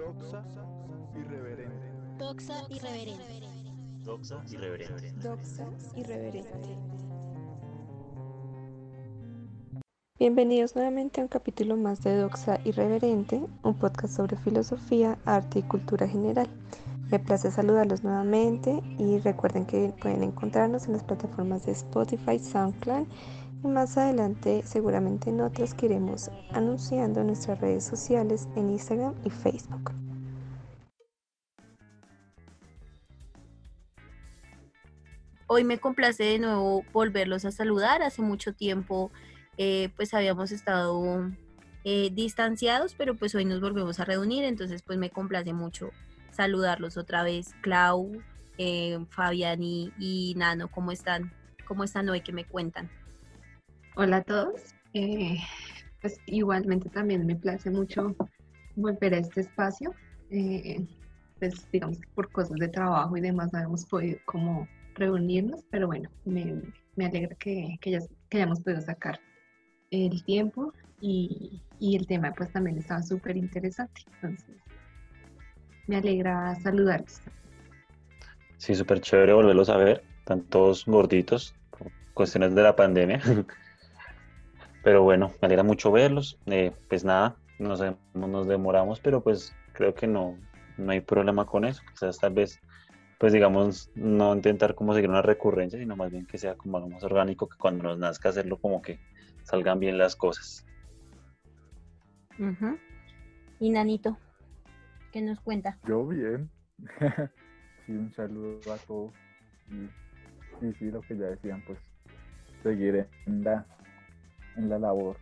Doxa irreverente. Doxa irreverente. Doxa irreverente. Doxa irreverente. Bienvenidos nuevamente a un capítulo más de Doxa Irreverente, un podcast sobre filosofía, arte y cultura general. Me place saludarlos nuevamente y recuerden que pueden encontrarnos en las plataformas de Spotify, SoundCloud y más adelante seguramente en otras que iremos anunciando en nuestras redes sociales en Instagram y Facebook. Hoy me complace de nuevo volverlos a saludar. Hace mucho tiempo eh, pues habíamos estado eh, distanciados, pero pues hoy nos volvemos a reunir, entonces pues me complace mucho saludarlos otra vez. Clau, eh, Fabián y, Nano, ¿cómo están? ¿Cómo están hoy? ¿Qué me cuentan? Hola a todos. pues igualmente también me place mucho volver a este espacio. pues digamos que por cosas de trabajo y demás no hemos podido como reunirnos, pero bueno, me, me alegra que, que, ya, que, hayamos podido sacar el tiempo y, y el tema pues también estaba súper interesante. Me alegra saludarlos. Sí, súper chévere volverlos a ver, están todos gorditos por cuestiones de la pandemia. pero bueno, me alegra mucho verlos. Eh, pues nada, nos, nos demoramos, pero pues creo que no, no hay problema con eso. O sea, tal vez pues digamos, no intentar como seguir una recurrencia, sino más bien que sea como algo más orgánico, que cuando nos nazca hacerlo como que salgan bien las cosas. Y Nanito, ¿qué nos cuenta? Yo bien. sí, un saludo a todos. Y, y, sí, lo que ya decían, pues seguir en la, en la labor.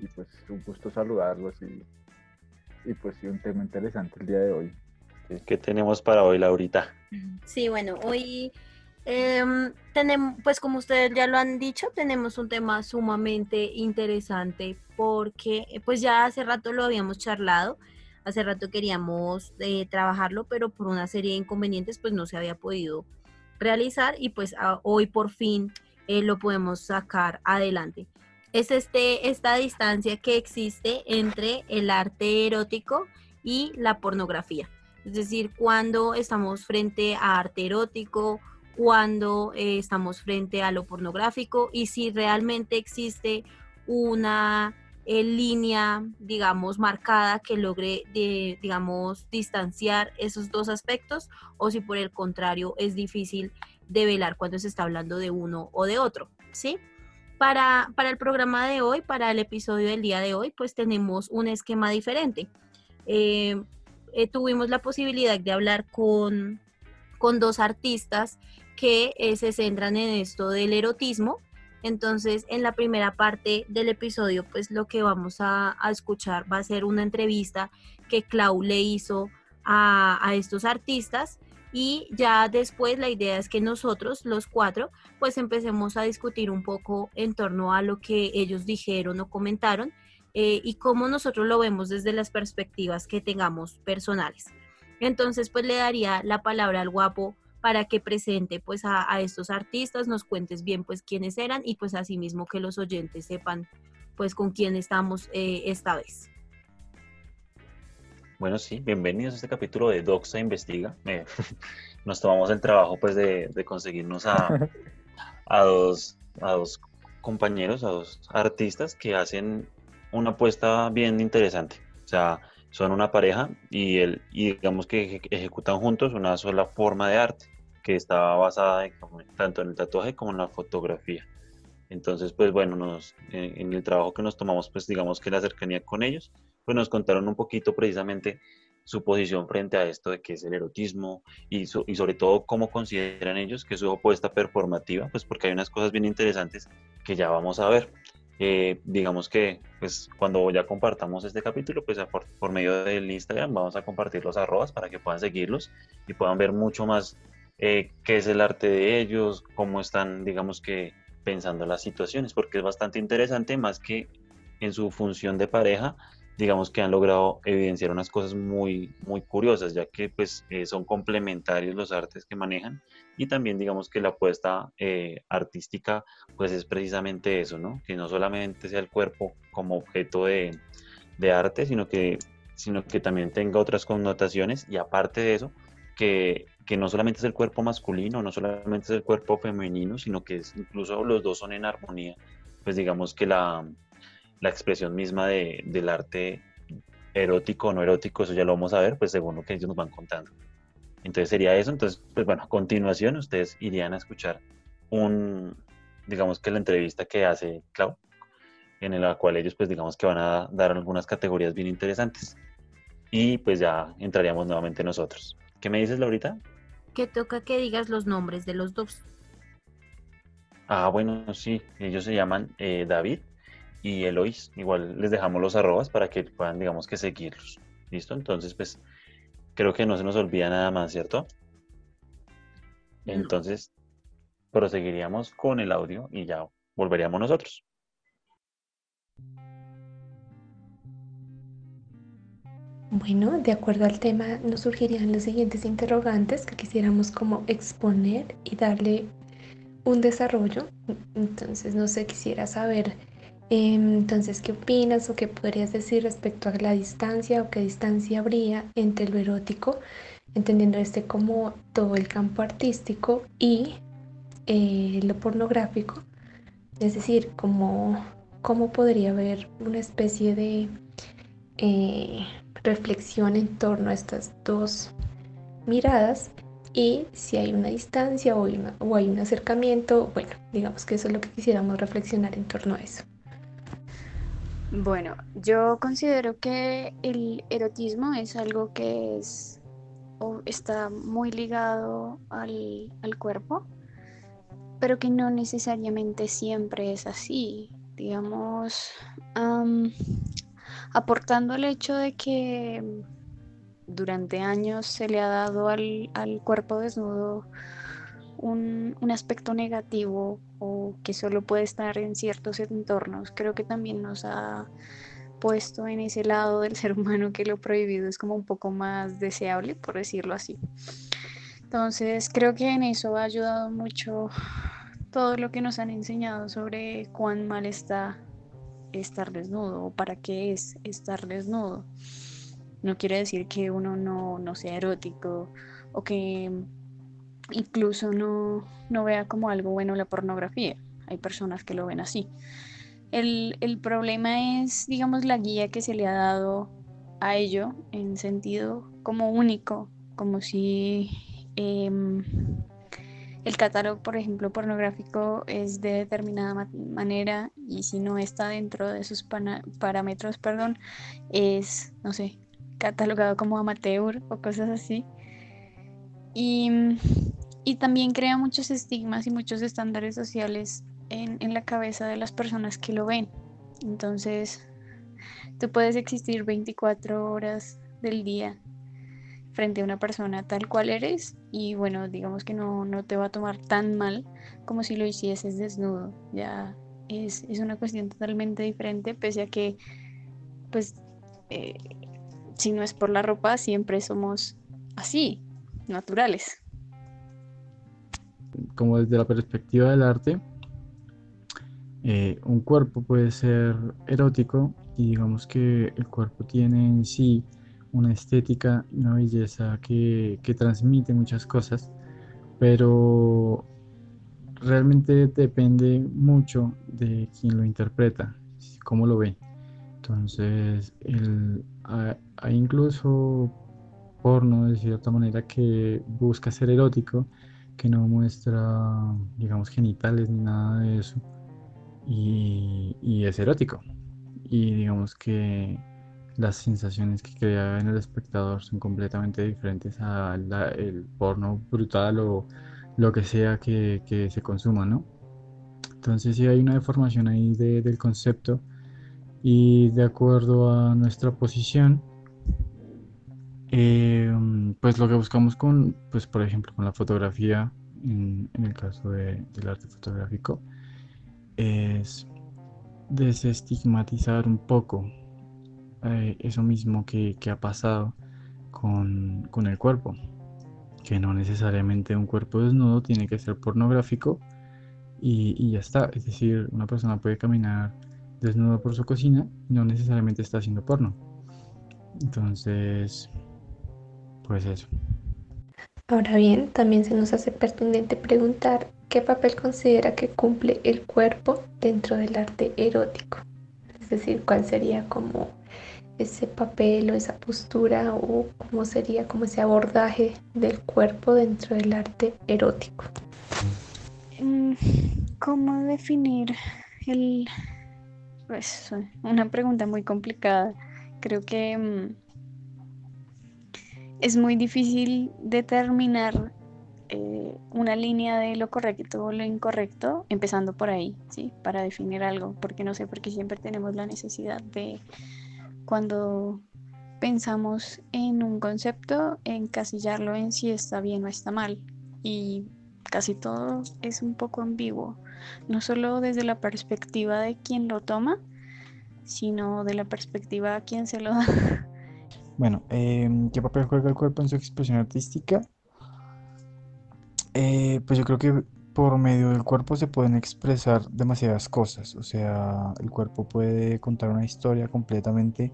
Y pues un gusto saludarlos y, y pues sí, un tema interesante el día de hoy. ¿Qué tenemos para hoy, Laurita? Sí, bueno, hoy eh, tenemos, pues como ustedes ya lo han dicho, tenemos un tema sumamente interesante porque pues ya hace rato lo habíamos charlado, hace rato queríamos eh, trabajarlo, pero por una serie de inconvenientes pues no se había podido realizar y pues a, hoy por fin eh, lo podemos sacar adelante. Es este, esta distancia que existe entre el arte erótico y la pornografía. Es decir, cuando estamos frente a arte erótico, cuando eh, estamos frente a lo pornográfico y si realmente existe una eh, línea, digamos, marcada que logre, digamos, distanciar esos dos aspectos o si por el contrario es difícil de velar cuando se está hablando de uno o de otro, ¿sí? Para, para el programa de hoy, para el episodio del día de hoy, pues tenemos un esquema diferente. Eh, eh, tuvimos la posibilidad de hablar con, con dos artistas que eh, se centran en esto del erotismo. Entonces, en la primera parte del episodio, pues lo que vamos a, escuchar va a ser una entrevista que Clau le hizo a, a, estos artistas y ya después la idea es que nosotros, los cuatro, pues empecemos a discutir un poco en torno a lo que ellos dijeron o comentaron eh, y cómo nosotros lo vemos desde las perspectivas que tengamos personales. Entonces, pues le daría la palabra al guapo para que presente pues a, a, estos artistas, nos cuentes bien pues quiénes eran y pues asimismo que los oyentes sepan pues con quién estamos eh, esta vez. Bueno, sí, bienvenidos a este capítulo de Doxa Investiga. Eh, nos tomamos el trabajo pues de, de conseguirnos a, a, dos, a dos compañeros, a dos artistas que hacen una apuesta bien interesante. O sea, son una pareja y, el, y digamos que ejecutan juntos una sola forma de arte que está basada tanto en el tatuaje como en la fotografía. Entonces, pues bueno, nos, en, el trabajo que nos tomamos, pues digamos que la cercanía con ellos, pues nos contaron un poquito precisamente su posición frente a esto de qué es el erotismo y, so, y sobre todo cómo consideran ellos que es su apuesta performativa, pues porque hay unas cosas bien interesantes que ya vamos a ver. Eh, digamos que pues cuando ya compartamos este capítulo, pues por, por, medio del Instagram vamos a compartir los arrobas para que puedan seguirlos y puedan ver mucho más eh, qué es el arte de ellos, cómo están, digamos que pensando las situaciones, porque es bastante interesante más que en su función de pareja, digamos que han logrado evidenciar unas cosas muy, muy curiosas, ya que pues eh, son complementarios los artes que manejan y también digamos que la apuesta eh, artística pues es precisamente eso, ¿no? Que no solamente sea el cuerpo como objeto de, de arte, sino que, sino que también tenga otras connotaciones y aparte de eso, que, que, no solamente es el cuerpo masculino, no solamente es el cuerpo femenino, sino que es, incluso los dos son en armonía, pues digamos que la, la expresión misma de, del arte erótico o no erótico, eso ya lo vamos a ver, pues según lo que ellos nos van contando. Entonces sería eso, entonces, pues bueno, a continuación ustedes irían a escuchar un, digamos que la entrevista que hace Clau, en la cual ellos pues digamos que van a dar algunas categorías bien interesantes. Y pues ya entraríamos nuevamente nosotros. ¿Qué me dices, Laurita? Que toca que digas los nombres de los dos. Ah, bueno, sí, ellos se llaman eh, David y Elois. Igual les dejamos los arrobas para que puedan, digamos que seguirlos. ¿Listo? Entonces, pues creo que no se nos olvida nada más, ¿cierto? Entonces, proseguiríamos con el audio y ya volveríamos nosotros. Bueno, de acuerdo al tema, nos surgirían los siguientes interrogantes que quisiéramos como exponer y darle un desarrollo. Entonces, no sé, quisiera saber, entonces, ¿qué opinas o qué podrías decir respecto a la distancia o qué distancia habría entre lo erótico, entendiendo este como todo el campo artístico y eh, lo pornográfico? Es decir, ¿cómo, cómo podría haber una especie de eh, reflexión en torno a estas dos miradas y si hay una distancia o, o hay un acercamiento, bueno, digamos que eso es lo que quisiéramos reflexionar en torno a eso. Bueno, yo considero que el erotismo es algo que es o está muy ligado al, al cuerpo, pero que no necesariamente siempre es así. Digamos, aportando el hecho de que durante años se le ha dado al, cuerpo desnudo un, aspecto negativo o que solo puede estar en ciertos entornos, creo que también nos ha puesto en ese lado del ser humano que lo prohibido es como un poco más deseable, por decirlo así. Entonces creo que en eso ha ayudado mucho todo lo que nos han enseñado sobre cuán mal está estar desnudo o para qué es estar desnudo. No quiere decir que uno no, sea erótico o que incluso no, vea como algo bueno la pornografía. Hay personas que lo ven así. El, problema es, digamos, la guía que se le ha dado a ello en sentido como único, como si em, el catálogo, por ejemplo, pornográfico es de determinada manera y si no está dentro de sus parámetros, perdón, es, no sé, catalogado como amateur o cosas así. Y, también crea muchos estigmas y muchos estándares sociales en, en la cabeza de las personas que lo ven. Entonces, tú puedes existir 24 horas del día frente a una persona tal cual eres y bueno, digamos que no, te va a tomar tan mal como si lo hicieses desnudo. Ya es, una cuestión totalmente diferente, pese a que pues eh, si no es por la ropa, siempre somos así, naturales. Como desde la perspectiva del arte, eh, un cuerpo puede ser erótico y digamos que el cuerpo tiene en sí una estética una belleza que, transmite muchas cosas, pero realmente depende mucho de quien lo interpreta, cómo lo ve. Entonces, hay incluso porno de cierta manera que busca ser erótico, que no muestra, digamos, genitales ni nada de eso, y, es erótico. Y digamos que las sensaciones que crea en el espectador son completamente diferentes al porno brutal o lo que sea que, se consuma, ¿no? Entonces sí hay una deformación ahí del concepto y de acuerdo a nuestra posición, eh, pues lo que buscamos con, pues por ejemplo, con la fotografía, en, el caso del arte fotográfico, es desestigmatizar un poco eh, eso mismo que, que ha pasado con, con el cuerpo, que no necesariamente un cuerpo desnudo tiene que ser pornográfico y, y ya está. Es decir, una persona puede caminar desnuda por su cocina y no necesariamente está haciendo porno. Entonces, pues eso. Ahora bien, también se nos hace pertinente preguntar qué papel considera que cumple el cuerpo dentro del arte erótico. Es decir, cuál sería como ese papel o esa postura o cómo sería como ese abordaje del cuerpo dentro del arte erótico. Mm, ¿Cómo definir el... Pues una pregunta muy complicada. Creo que mm, es muy difícil determinar eh, una línea de lo correcto o lo incorrecto, empezando por ahí, ¿sí? Para definir algo, porque no sé, porque siempre tenemos la necesidad de cuando pensamos en un concepto, encasillarlo en si está bien o está mal. Y casi todo es un poco ambiguo, no solo desde la perspectiva de quien lo toma, sino de la perspectiva a quien se lo da. Bueno, em, ¿qué papel juega el cuerpo en su expresión artística? Eh, pues yo creo que por medio del cuerpo se pueden expresar demasiadas cosas. O sea, el cuerpo puede contar una historia completamente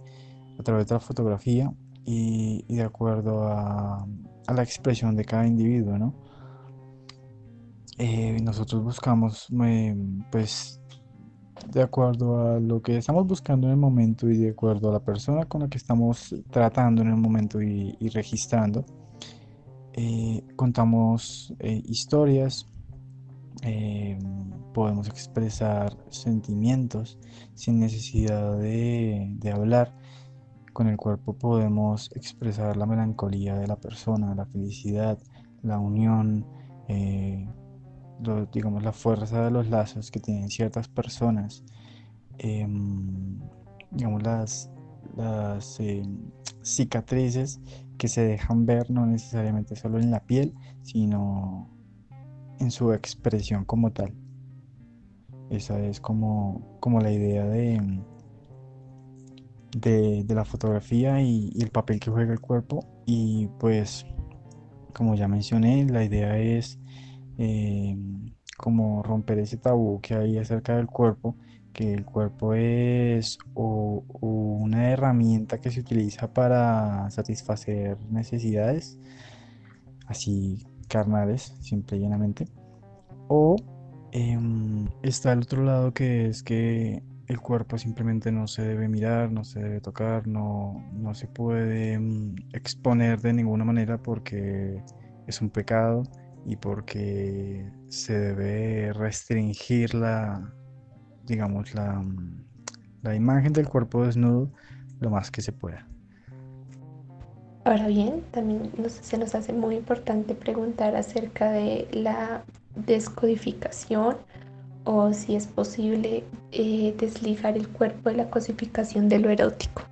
a través de la fotografía y, de acuerdo a, la expresión de cada individuo, ¿no? Eh, nosotros buscamos, eh, pues, de acuerdo a lo que estamos buscando en el momento y de acuerdo a la persona con la que estamos tratando en el momento y, registrando, eh, contamos eh, historias, eh, podemos expresar sentimientos sin necesidad de, hablar. Con el cuerpo podemos expresar la melancolía de la persona, la felicidad, la unión, digamos, la fuerza de los lazos que tienen ciertas personas, em, digamos, las, las em, cicatrices que se dejan ver no necesariamente solo en la piel, sino en su expresión como tal. Esa es como, como la idea de, de, de la fotografía y el papel que juega el cuerpo. Y pues, como ya mencioné, la idea es eh, como romper ese tabú que hay acerca del cuerpo, que el cuerpo es o, una herramienta que se utiliza para satisfacer necesidades, así carnales, simple y llanamente, o em, está el otro lado que es que el cuerpo simplemente no se debe mirar, no se debe tocar, no, no se puede mm, exponer de ninguna manera porque es un pecado y porque se debe restringir la, digamos, la, mm, la imagen del cuerpo desnudo lo más que se pueda. Ahora bien, también se nos hace muy importante preguntar acerca de la descodificación o si es posible eh, desligar el cuerpo de la cosificación de lo erótico.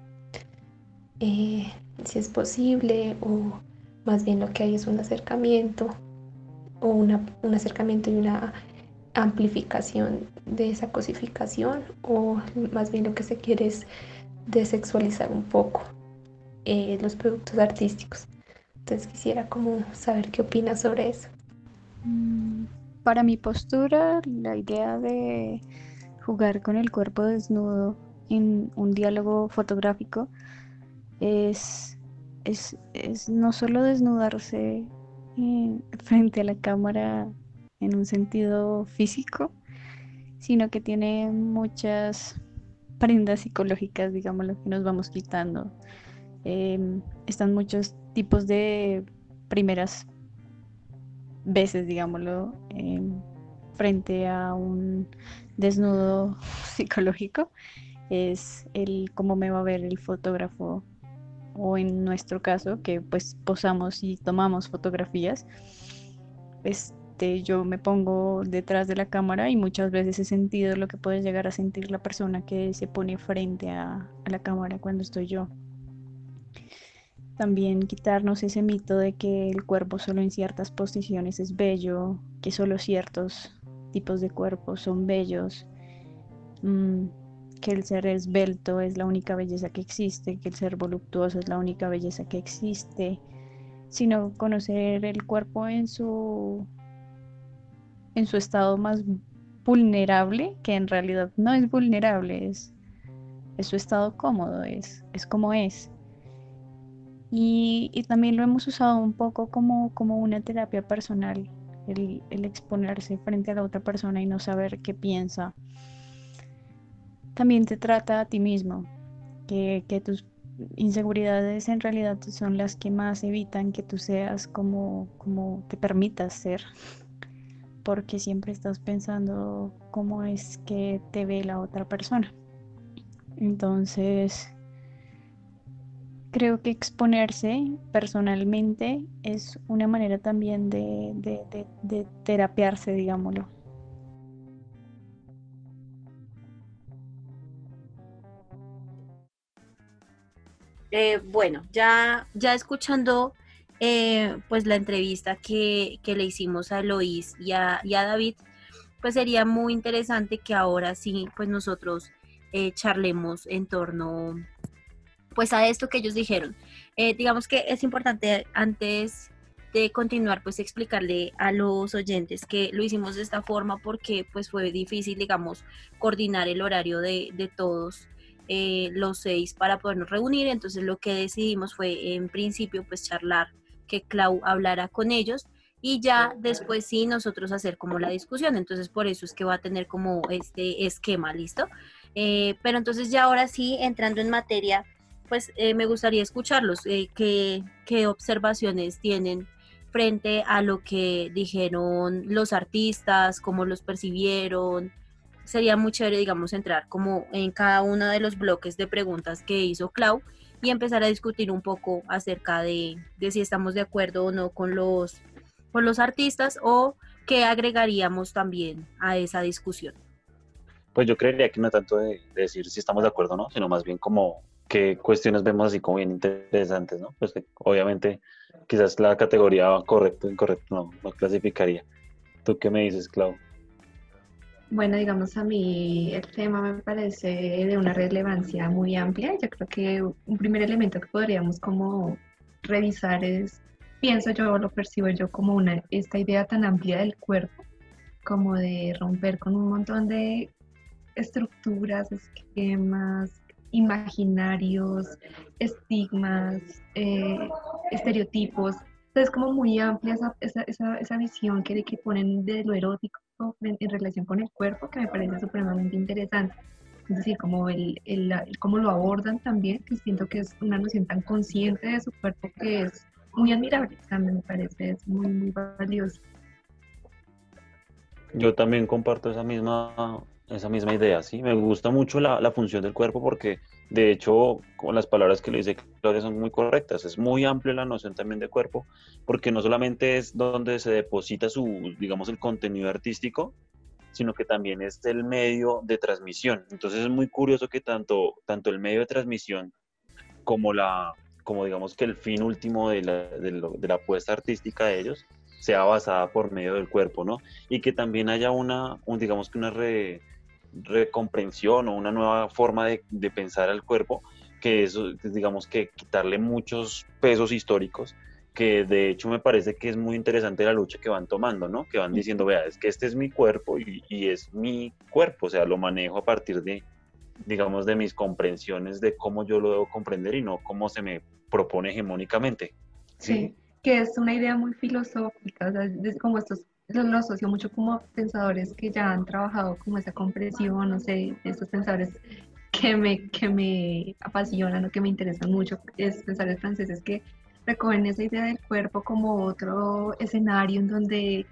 Eh, si es posible o más bien lo que hay es un acercamiento o una- un acercamiento y una amplificación de esa cosificación o más bien lo que se quiere es desexualizar un poco eh, los productos artísticos. Entonces quisiera como saber qué opinas sobre eso. Mm, Para mi postura, la idea de jugar con el cuerpo desnudo en un diálogo fotográfico es, es, es no solo desnudarse eh, frente a la cámara en un sentido físico, sino que tiene muchas prendas psicológicas, digámoslo, que nos vamos quitando. Em, están muchos tipos de primeras veces, digámoslo, em, frente a un desnudo psicológico, es el cómo me va a ver el fotógrafo o en nuestro caso, que pues posamos y tomamos fotografías, este, yo me pongo detrás de la cámara y muchas veces he sentido lo que puede llegar a sentir la persona que se pone frente a, la cámara cuando estoy yo. También quitarnos ese mito de que el cuerpo solo en ciertas posiciones es bello, que solo ciertos tipos de cuerpos son bellos. Mm, que el ser esbelto es la única belleza que existe, que el ser voluptuoso es la única belleza que existe, sino conocer el cuerpo en su en su estado más vulnerable, que en realidad no es vulnerable, es, su estado cómodo, es, es como es. Y, y, también lo hemos usado un poco como, como una terapia personal, el, el, exponerse frente a la otra persona y no saber qué piensa. También te trata a ti mismo, que, tus inseguridades en realidad son las que más evitan que tú seas como, como te permitas ser porque siempre estás pensando cómo es que te ve la otra persona. Entonces, creo que exponerse personalmente es una manera también de, de, de, de terapiarse, digámoslo. Eh, bueno, ya, ya escuchando eh, pues la entrevista que, que, le hicimos a Eloís y a, y a, David, pues sería muy interesante que ahora sí, pues nosotros eh, charlemos en torno pues a esto que ellos dijeron. Eh, digamos que es importante antes de continuar, pues explicarle a los oyentes que lo hicimos de esta forma porque pues fue difícil, digamos, coordinar el horario de, de todos eh, los seis para podernos reunir. Entonces lo que decidimos fue en principio pues charlar que Clau hablara con ellos y ya después sí nosotros hacer como la discusión. Entonces por eso es que va a tener como este esquema, ¿listo? Eh, pero entonces ya ahora sí, entrando en materia, pues eh, me gustaría escucharlos, eh, qué, qué observaciones tienen frente a lo que dijeron los artistas, cómo los percibieron. Sería muy chévere, digamos, entrar como en cada uno de los bloques de preguntas que hizo Clau y empezar a discutir un poco acerca de, de si estamos de acuerdo o no con los, con los artistas o qué agregaríamos también a esa discusión. Pues yo creería que no tanto de, de decir si estamos de acuerdo o no, sino más bien como qué cuestiones vemos así como bien interesantes, ¿no? Pues obviamente quizás la categoría correcto o incorrecto no, no clasificaría. ¿Tú qué me dices, Clau? Bueno, digamos a mí el tema me parece de una relevancia muy amplia. Yo creo que un primer elemento que podríamos como revisar es, pienso yo, lo percibo yo como una, esta idea tan amplia del cuerpo, como de romper con un montón de estructuras, esquemas, imaginarios, estigmas, eh, estereotipos. Entonces, como muy amplia esa, esa, esa, esa visión que, que ponen de lo erótico en relación con el cuerpo que me parece supremamente interesante. Es decir, como el, el, el, cómo lo abordan también, que siento que es una noción tan consciente de su cuerpo que es muy admirable, también me parece es muy, valioso. Yo también comparto esa misma, esa misma idea, ¿sí? Me gusta mucho la función del cuerpo porque, de hecho, con las palabras que le dice Claudia son muy correctas. Es muy amplia la noción también de cuerpo porque no solamente es donde se deposita su, digamos, el contenido artístico, sino que también es el medio de transmisión. Entonces es muy curioso que tanto, tanto el medio de transmisión como la, como digamos que el fin último de la, de la apuesta artística de ellos sea basada por medio del cuerpo, ¿no? Y que también haya una, un, digamos que una re, recomprensión o una nueva forma de, de, pensar al cuerpo, que eso, digamos que quitarle muchos pesos históricos, que de hecho me parece que es muy interesante la lucha que van tomando, ¿no? Que van diciendo, vea, es que este es mi cuerpo y, y es mi cuerpo, o sea, lo manejo a partir de, digamos, de mis comprensiones de cómo yo lo debo comprender y no cómo se me propone hegemónicamente. Sí, sí que es una idea muy filosófica, o sea, es como estos lo, lo, asocio mucho como pensadores que ya han trabajado como esa comprensión, no sé, estos pensadores que me, que me apasionan o que me interesan mucho, es pensadores franceses que recogen esa idea del cuerpo como otro escenario en donde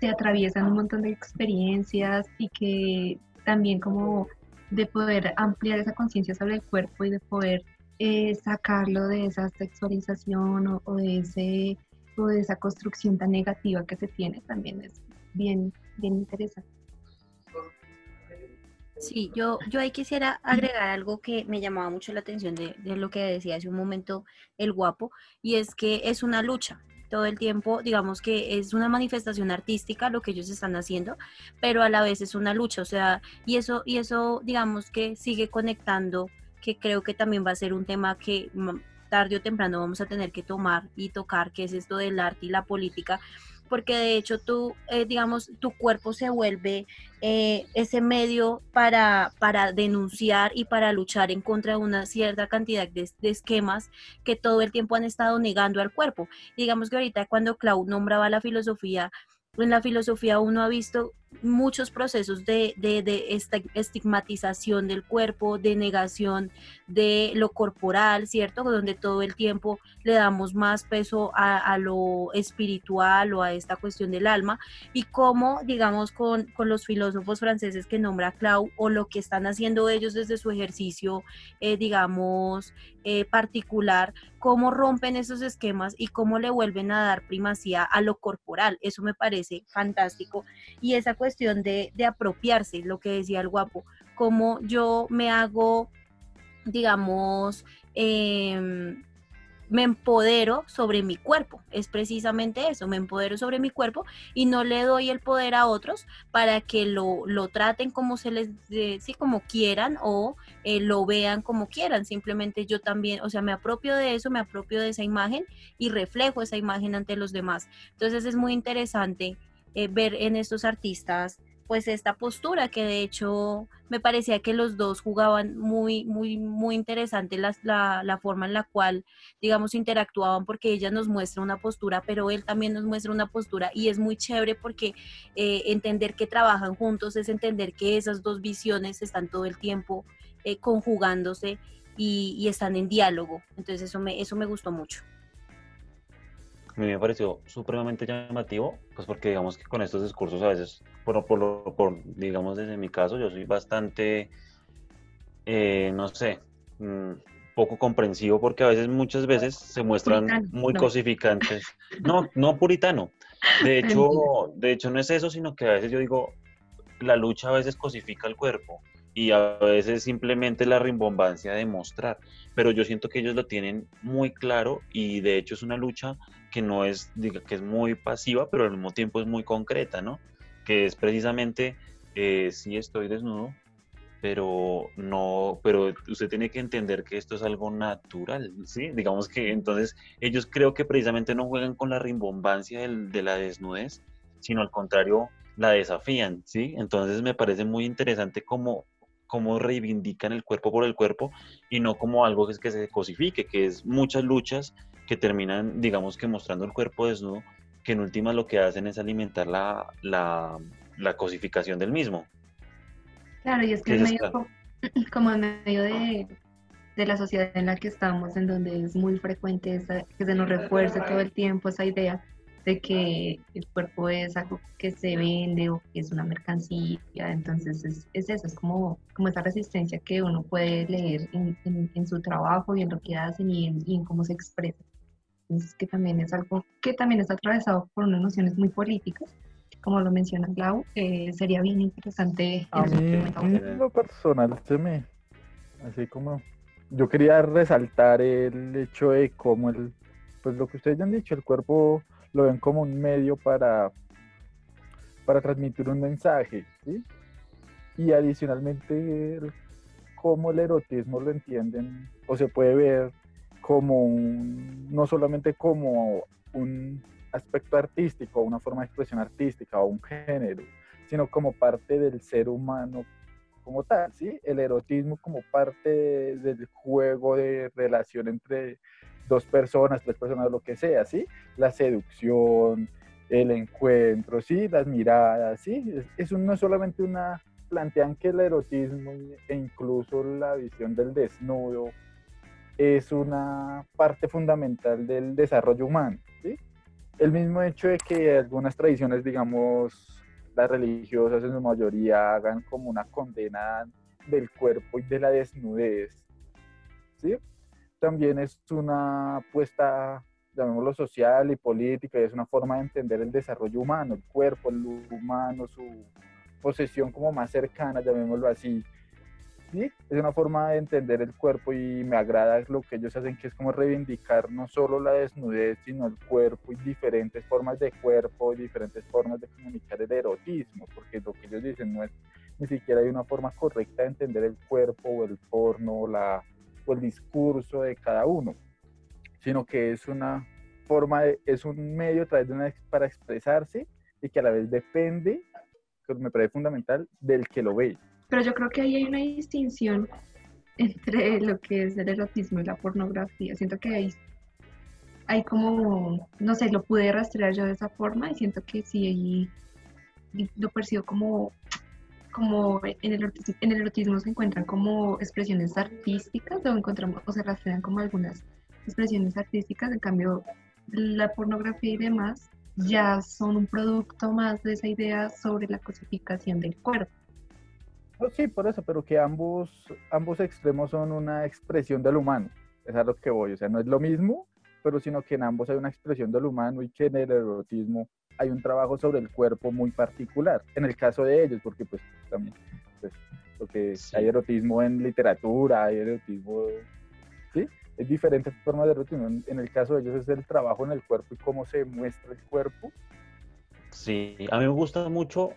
se atraviesan un montón de experiencias y que también como de poder ampliar esa conciencia sobre el cuerpo y de poder eh, sacarlo de esa sexualización o, de ese o de esa construcción tan negativa que se tiene también es bien, bien interesante. Sí, yo, yo ahí quisiera agregar algo que me llamaba mucho la atención de, de, lo que decía hace un momento el guapo, y es que es una lucha. todo el tiempo, digamos que es una manifestación artística lo que ellos están haciendo, pero a la vez es una lucha, o sea, y eso, y eso digamos que sigue conectando, que creo que también va a ser un tema que mm, tarde o temprano vamos a tener que tomar y tocar, que es esto del arte y la política, porque de hecho tú, eh, digamos, tu cuerpo se vuelve eh, ese medio para, para denunciar y para luchar en contra de una cierta cantidad de, de, esquemas que todo el tiempo han estado negando al cuerpo. digamos que ahorita cuando Clau nombraba la filosofía, en la filosofía uno ha visto muchos procesos de, de, de, estigmatización del cuerpo, de negación de lo corporal, ¿cierto? Donde todo el tiempo le damos más peso a, lo espiritual o a esta cuestión del alma y cómo, digamos, con, con, los filósofos franceses que nombra Clau o lo que están haciendo ellos desde su ejercicio, eh, digamos, eh, particular, cómo rompen esos esquemas y cómo le vuelven a dar primacía a lo corporal. Eso me parece fantástico. Y esa cuestión de, de apropiarse, lo que decía el guapo, cómo yo me hago, digamos, eh, me empodero sobre mi cuerpo. Es precisamente eso, me empodero sobre mi cuerpo y no le doy el poder a otros para que lo, lo traten como se les, sí, como quieran o eh, lo vean como quieran. Simplemente yo también, o sea, me apropio de eso, me apropio de esa imagen y reflejo esa imagen ante los demás. Entonces es muy interesante eh, ver en estos artistas pues esta postura que de hecho me parecía que los dos jugaban muy, muy, muy interesante la, la, la, forma en la cual, digamos, interactuaban porque ella nos muestra una postura, pero él también nos muestra una postura y es muy chévere porque eh, entender que trabajan juntos es entender que esas dos visiones están todo el tiempo eh, conjugándose y, y, están en diálogo. Entonces eso me, eso me gustó mucho a mí me pareció supremamente llamativo, pues porque digamos que con estos discursos a veces, por, por, lo, por digamos desde mi caso, yo soy bastante, eh, no sé, mmm, poco comprensivo porque a veces, muchas veces se muestran puritano, muy no. cosificantes. No, no puritano. De hecho, de hecho no es eso, sino que a veces yo digo, la lucha a veces cosifica el cuerpo y a veces simplemente la rimbombancia de mostrar. Pero yo siento que ellos lo tienen muy claro y de hecho es una lucha que no es, diga, que es muy pasiva, pero al mismo tiempo es muy concreta, ¿no? Que es precisamente, eh, sí estoy desnudo, pero no, pero usted tiene que entender que esto es algo natural, ¿sí? Digamos que entonces ellos creo que precisamente no juegan con la rimbombancia del, de la desnudez, sino al contrario, la desafían, ¿sí? Entonces me parece muy interesante cómo, cómo reivindican el cuerpo por el cuerpo y no como algo que, se cosifique, que es muchas luchas que terminan, digamos que mostrando el cuerpo desnudo, que en últimas lo que hacen es alimentar la, la, la cosificación del mismo. Claro, y es que es medio como, como en medio de, de, la sociedad en la que estamos, en donde es muy frecuente esa, que se nos refuerce todo el tiempo esa idea de que el cuerpo es algo que se vende o que es una mercancía, entonces es, es eso, es como, como esa resistencia que uno puede leer en, en, en su trabajo y en lo que hacen y en, y en cómo se expresa. Entonces, que también es algo que también está atravesado por unas nociones muy políticas, como lo menciona Clau, eh, sería bien interesante. A mí, en lo personal, se me, así como, yo quería resaltar el hecho de cómo el, pues lo que ustedes ya han dicho, el cuerpo lo ven como un medio para, para transmitir un mensaje. Y adicionalmente, cómo el erotismo lo entienden, o se puede ver como un, no solamente como un aspecto artístico, una forma de expresión artística o un género, sino como parte del ser humano como tal, ¿sí? El erotismo como parte del juego de relación entre dos personas, tres personas, lo que sea, ¿sí? La seducción, el encuentro, ¿sí? Las miradas, ¿sí? No es solamente una... Plantean que el erotismo e incluso la visión del desnudo es una parte fundamental del desarrollo humano, ¿sí? El mismo hecho de que algunas tradiciones, digamos, las religiosas en su mayoría hagan como una condena del cuerpo y de la desnudez, ¿sí? También es una apuesta, llamémoslo social y política, y es una forma de entender el desarrollo humano, el cuerpo, el humano, su posesión como más cercana, llamémoslo así. ¿sí? Es una forma de entender el cuerpo y me agrada lo que ellos hacen, que es como reivindicar no solo la desnudez, sino el cuerpo y diferentes formas de cuerpo diferentes formas de comunicar el erotismo, porque lo que ellos dicen no es ni siquiera hay una forma correcta de entender el cuerpo o el porno o, la, o el discurso de cada uno, sino que es una forma, de, es un medio a través de una, para expresarse y que a la vez depende, me parece fundamental, del que lo ve. Pero yo creo que ahí hay una distinción entre lo que es el erotismo y la pornografía. Siento que hay, hay como, no sé, lo pude rastrear yo de esa forma y siento que sí, ahí lo percibo como, como en el, erotismo, en el erotismo se encuentran como expresiones artísticas o, encontramos, o se rastrean como algunas expresiones artísticas, en cambio la pornografía y demás ya son un producto más de esa idea sobre la cosificación del cuerpo. sí, por eso, pero que ambos, ambos extremos son una expresión del humano. Es a lo que voy. O sea, no es lo mismo, pero sino que en ambos hay una expresión del humano y que en el erotismo hay un trabajo sobre el cuerpo muy particular. En el caso de ellos, porque pues también, pues, lo que hay erotismo en literatura, hay erotismo, ¿sí? es diferentes formas de erotismo. En el caso de ellos es el trabajo en el cuerpo y cómo se muestra el cuerpo. Sí, a mí me gusta mucho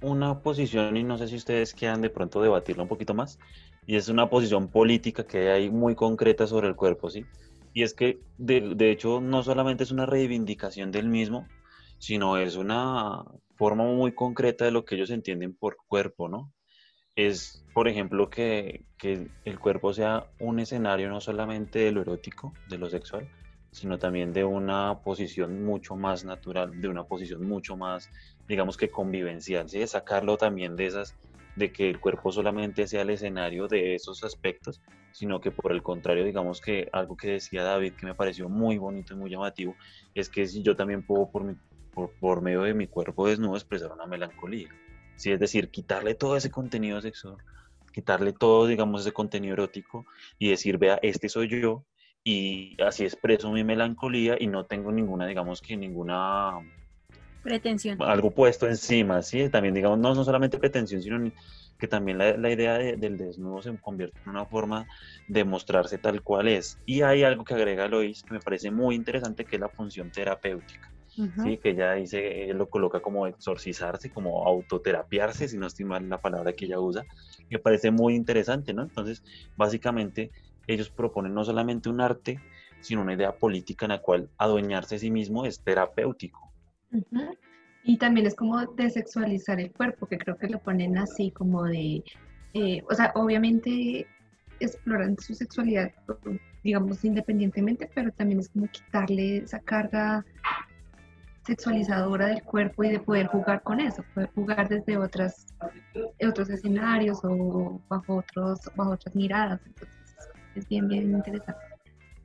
una posición, y no sé si ustedes quieran de pronto debatirla un poquito más, y es una posición política que hay muy concreta sobre el cuerpo, ¿sí? Y es que, de, de hecho, no solamente es una reivindicación del mismo, sino es una forma muy concreta de lo que ellos entienden por cuerpo, ¿no? es, por ejemplo, que, que, el cuerpo sea un escenario no solamente de lo erótico, de lo sexual, sino también de una posición mucho más natural, de una posición mucho más, digamos que convivencial, ¿sí? sacarlo también de esas, de que el cuerpo solamente sea el escenario de esos aspectos, sino que por el contrario, digamos que algo que decía David, que me pareció muy bonito y muy llamativo, es que si yo también puedo por, mi, por, por medio de mi cuerpo desnudo expresar una melancolía. ¿sí? Es decir, quitarle todo ese contenido sexual, quitarle todo, digamos, ese contenido erótico y decir, vea, este soy yo y así expreso mi melancolía y no tengo ninguna, digamos que ninguna... Pretensión. Algo puesto encima, ¿sí? También, digamos, no, no solamente pretensión, sino que también la, la idea del desnudo se convierte en una forma de mostrarse tal cual es. Y hay algo que agrega Lois que me parece muy interesante, que es la función terapéutica. ¿Sí? que ella dice, lo coloca como exorcizarse, como autoterapiarse, si no estoy mal la palabra que ella usa, me parece muy interesante, ¿no? Entonces, básicamente, ellos proponen no solamente un arte, sino una idea política en la cual adueñarse a sí mismo es terapéutico. Y también es como desexualizar el cuerpo, que creo que lo ponen así como de, eh, o sea, obviamente exploran su sexualidad, digamos, independientemente, pero también es como quitarle esa carga sexualizadora del cuerpo y de poder jugar con eso, poder jugar desde otras, otros escenarios o bajo, otros, bajo otras miradas. Entonces, es bien, bien interesante.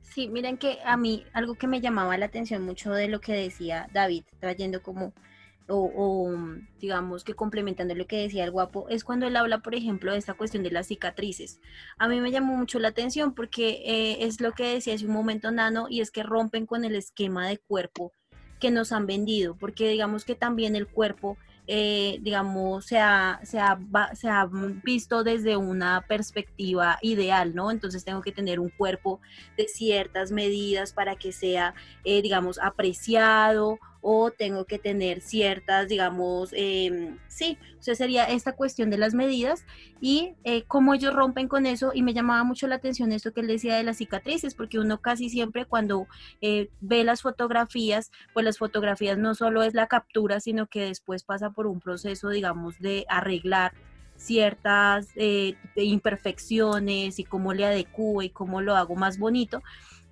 Sí, miren que a mí algo que me llamaba la atención mucho de lo que decía David, trayendo como, o, digamos que complementando lo que decía el guapo, es cuando él habla, por ejemplo, de esta cuestión de las cicatrices. A mí me llamó mucho la atención porque eh, es lo que decía hace un momento Nano, y es que rompen con el esquema de cuerpo que nos han vendido, porque digamos que también el cuerpo, eh, digamos, se ha, se, ha, se ha visto desde una perspectiva ideal, ¿no? Entonces tengo que tener un cuerpo de ciertas medidas para que sea, eh, digamos, apreciado o tengo que tener ciertas, digamos, eh, sí, o sea, sería esta cuestión de las medidas y eh, cómo ellos rompen con eso. Y me llamaba mucho la atención esto que él decía de las cicatrices, porque uno casi siempre cuando eh, ve las fotografías, pues las fotografías no solo es la captura, sino que después pasa por un proceso, digamos, de arreglar ciertas eh, imperfecciones y cómo le adecuo y cómo lo hago más bonito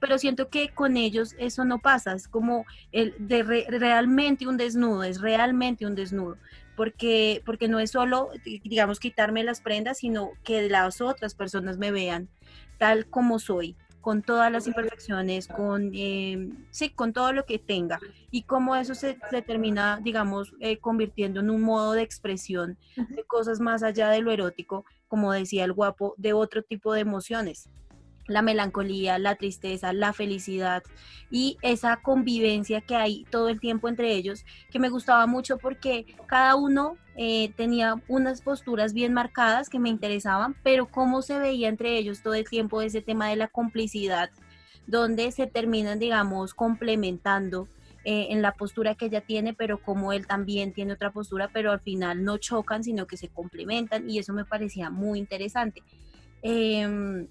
pero siento que con ellos eso no pasa, es como el de realmente un desnudo, es realmente un desnudo, porque, porque no es solo, digamos, quitarme las prendas, sino que las otras personas me vean tal como soy, con todas las imperfecciones, con, eh, sí, con todo lo que tenga, y cómo eso se, termina, digamos, eh, convirtiendo en un modo de expresión de cosas más allá de lo erótico, como decía el guapo, de otro tipo de emociones la melancolía, la tristeza, la felicidad y esa convivencia que hay todo el tiempo entre ellos, que me gustaba mucho porque cada uno eh, tenía unas posturas bien marcadas que me interesaban, pero cómo se veía entre ellos todo el tiempo ese tema de la complicidad, donde se terminan, digamos, complementando eh, en la postura que ella tiene, pero como él también tiene otra postura, pero al final no chocan, sino que se complementan y eso me parecía muy interesante. Em,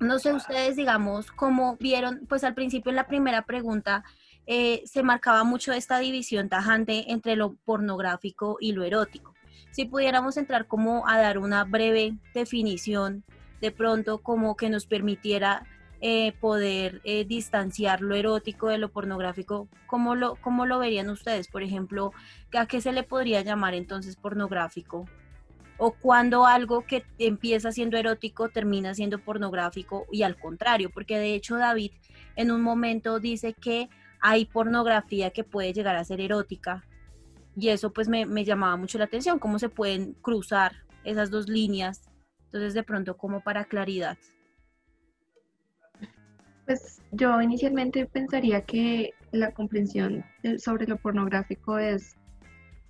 no sé ustedes, digamos, cómo vieron, pues al principio en la primera pregunta eh, se marcaba mucho esta división tajante entre lo pornográfico y lo erótico. Si pudiéramos entrar como a dar una breve definición, de pronto como que nos permitiera eh, poder eh, distanciar lo erótico de lo pornográfico, ¿cómo lo, ¿cómo lo verían ustedes? Por ejemplo, ¿a qué se le podría llamar entonces pornográfico? O cuando algo que empieza siendo erótico termina siendo pornográfico y al contrario, porque de hecho David en un momento dice que hay pornografía que puede llegar a ser erótica y eso pues me, llamaba mucho la atención, cómo se pueden cruzar esas dos líneas, entonces de pronto como para claridad. Pues yo inicialmente pensaría que la comprensión sobre lo pornográfico es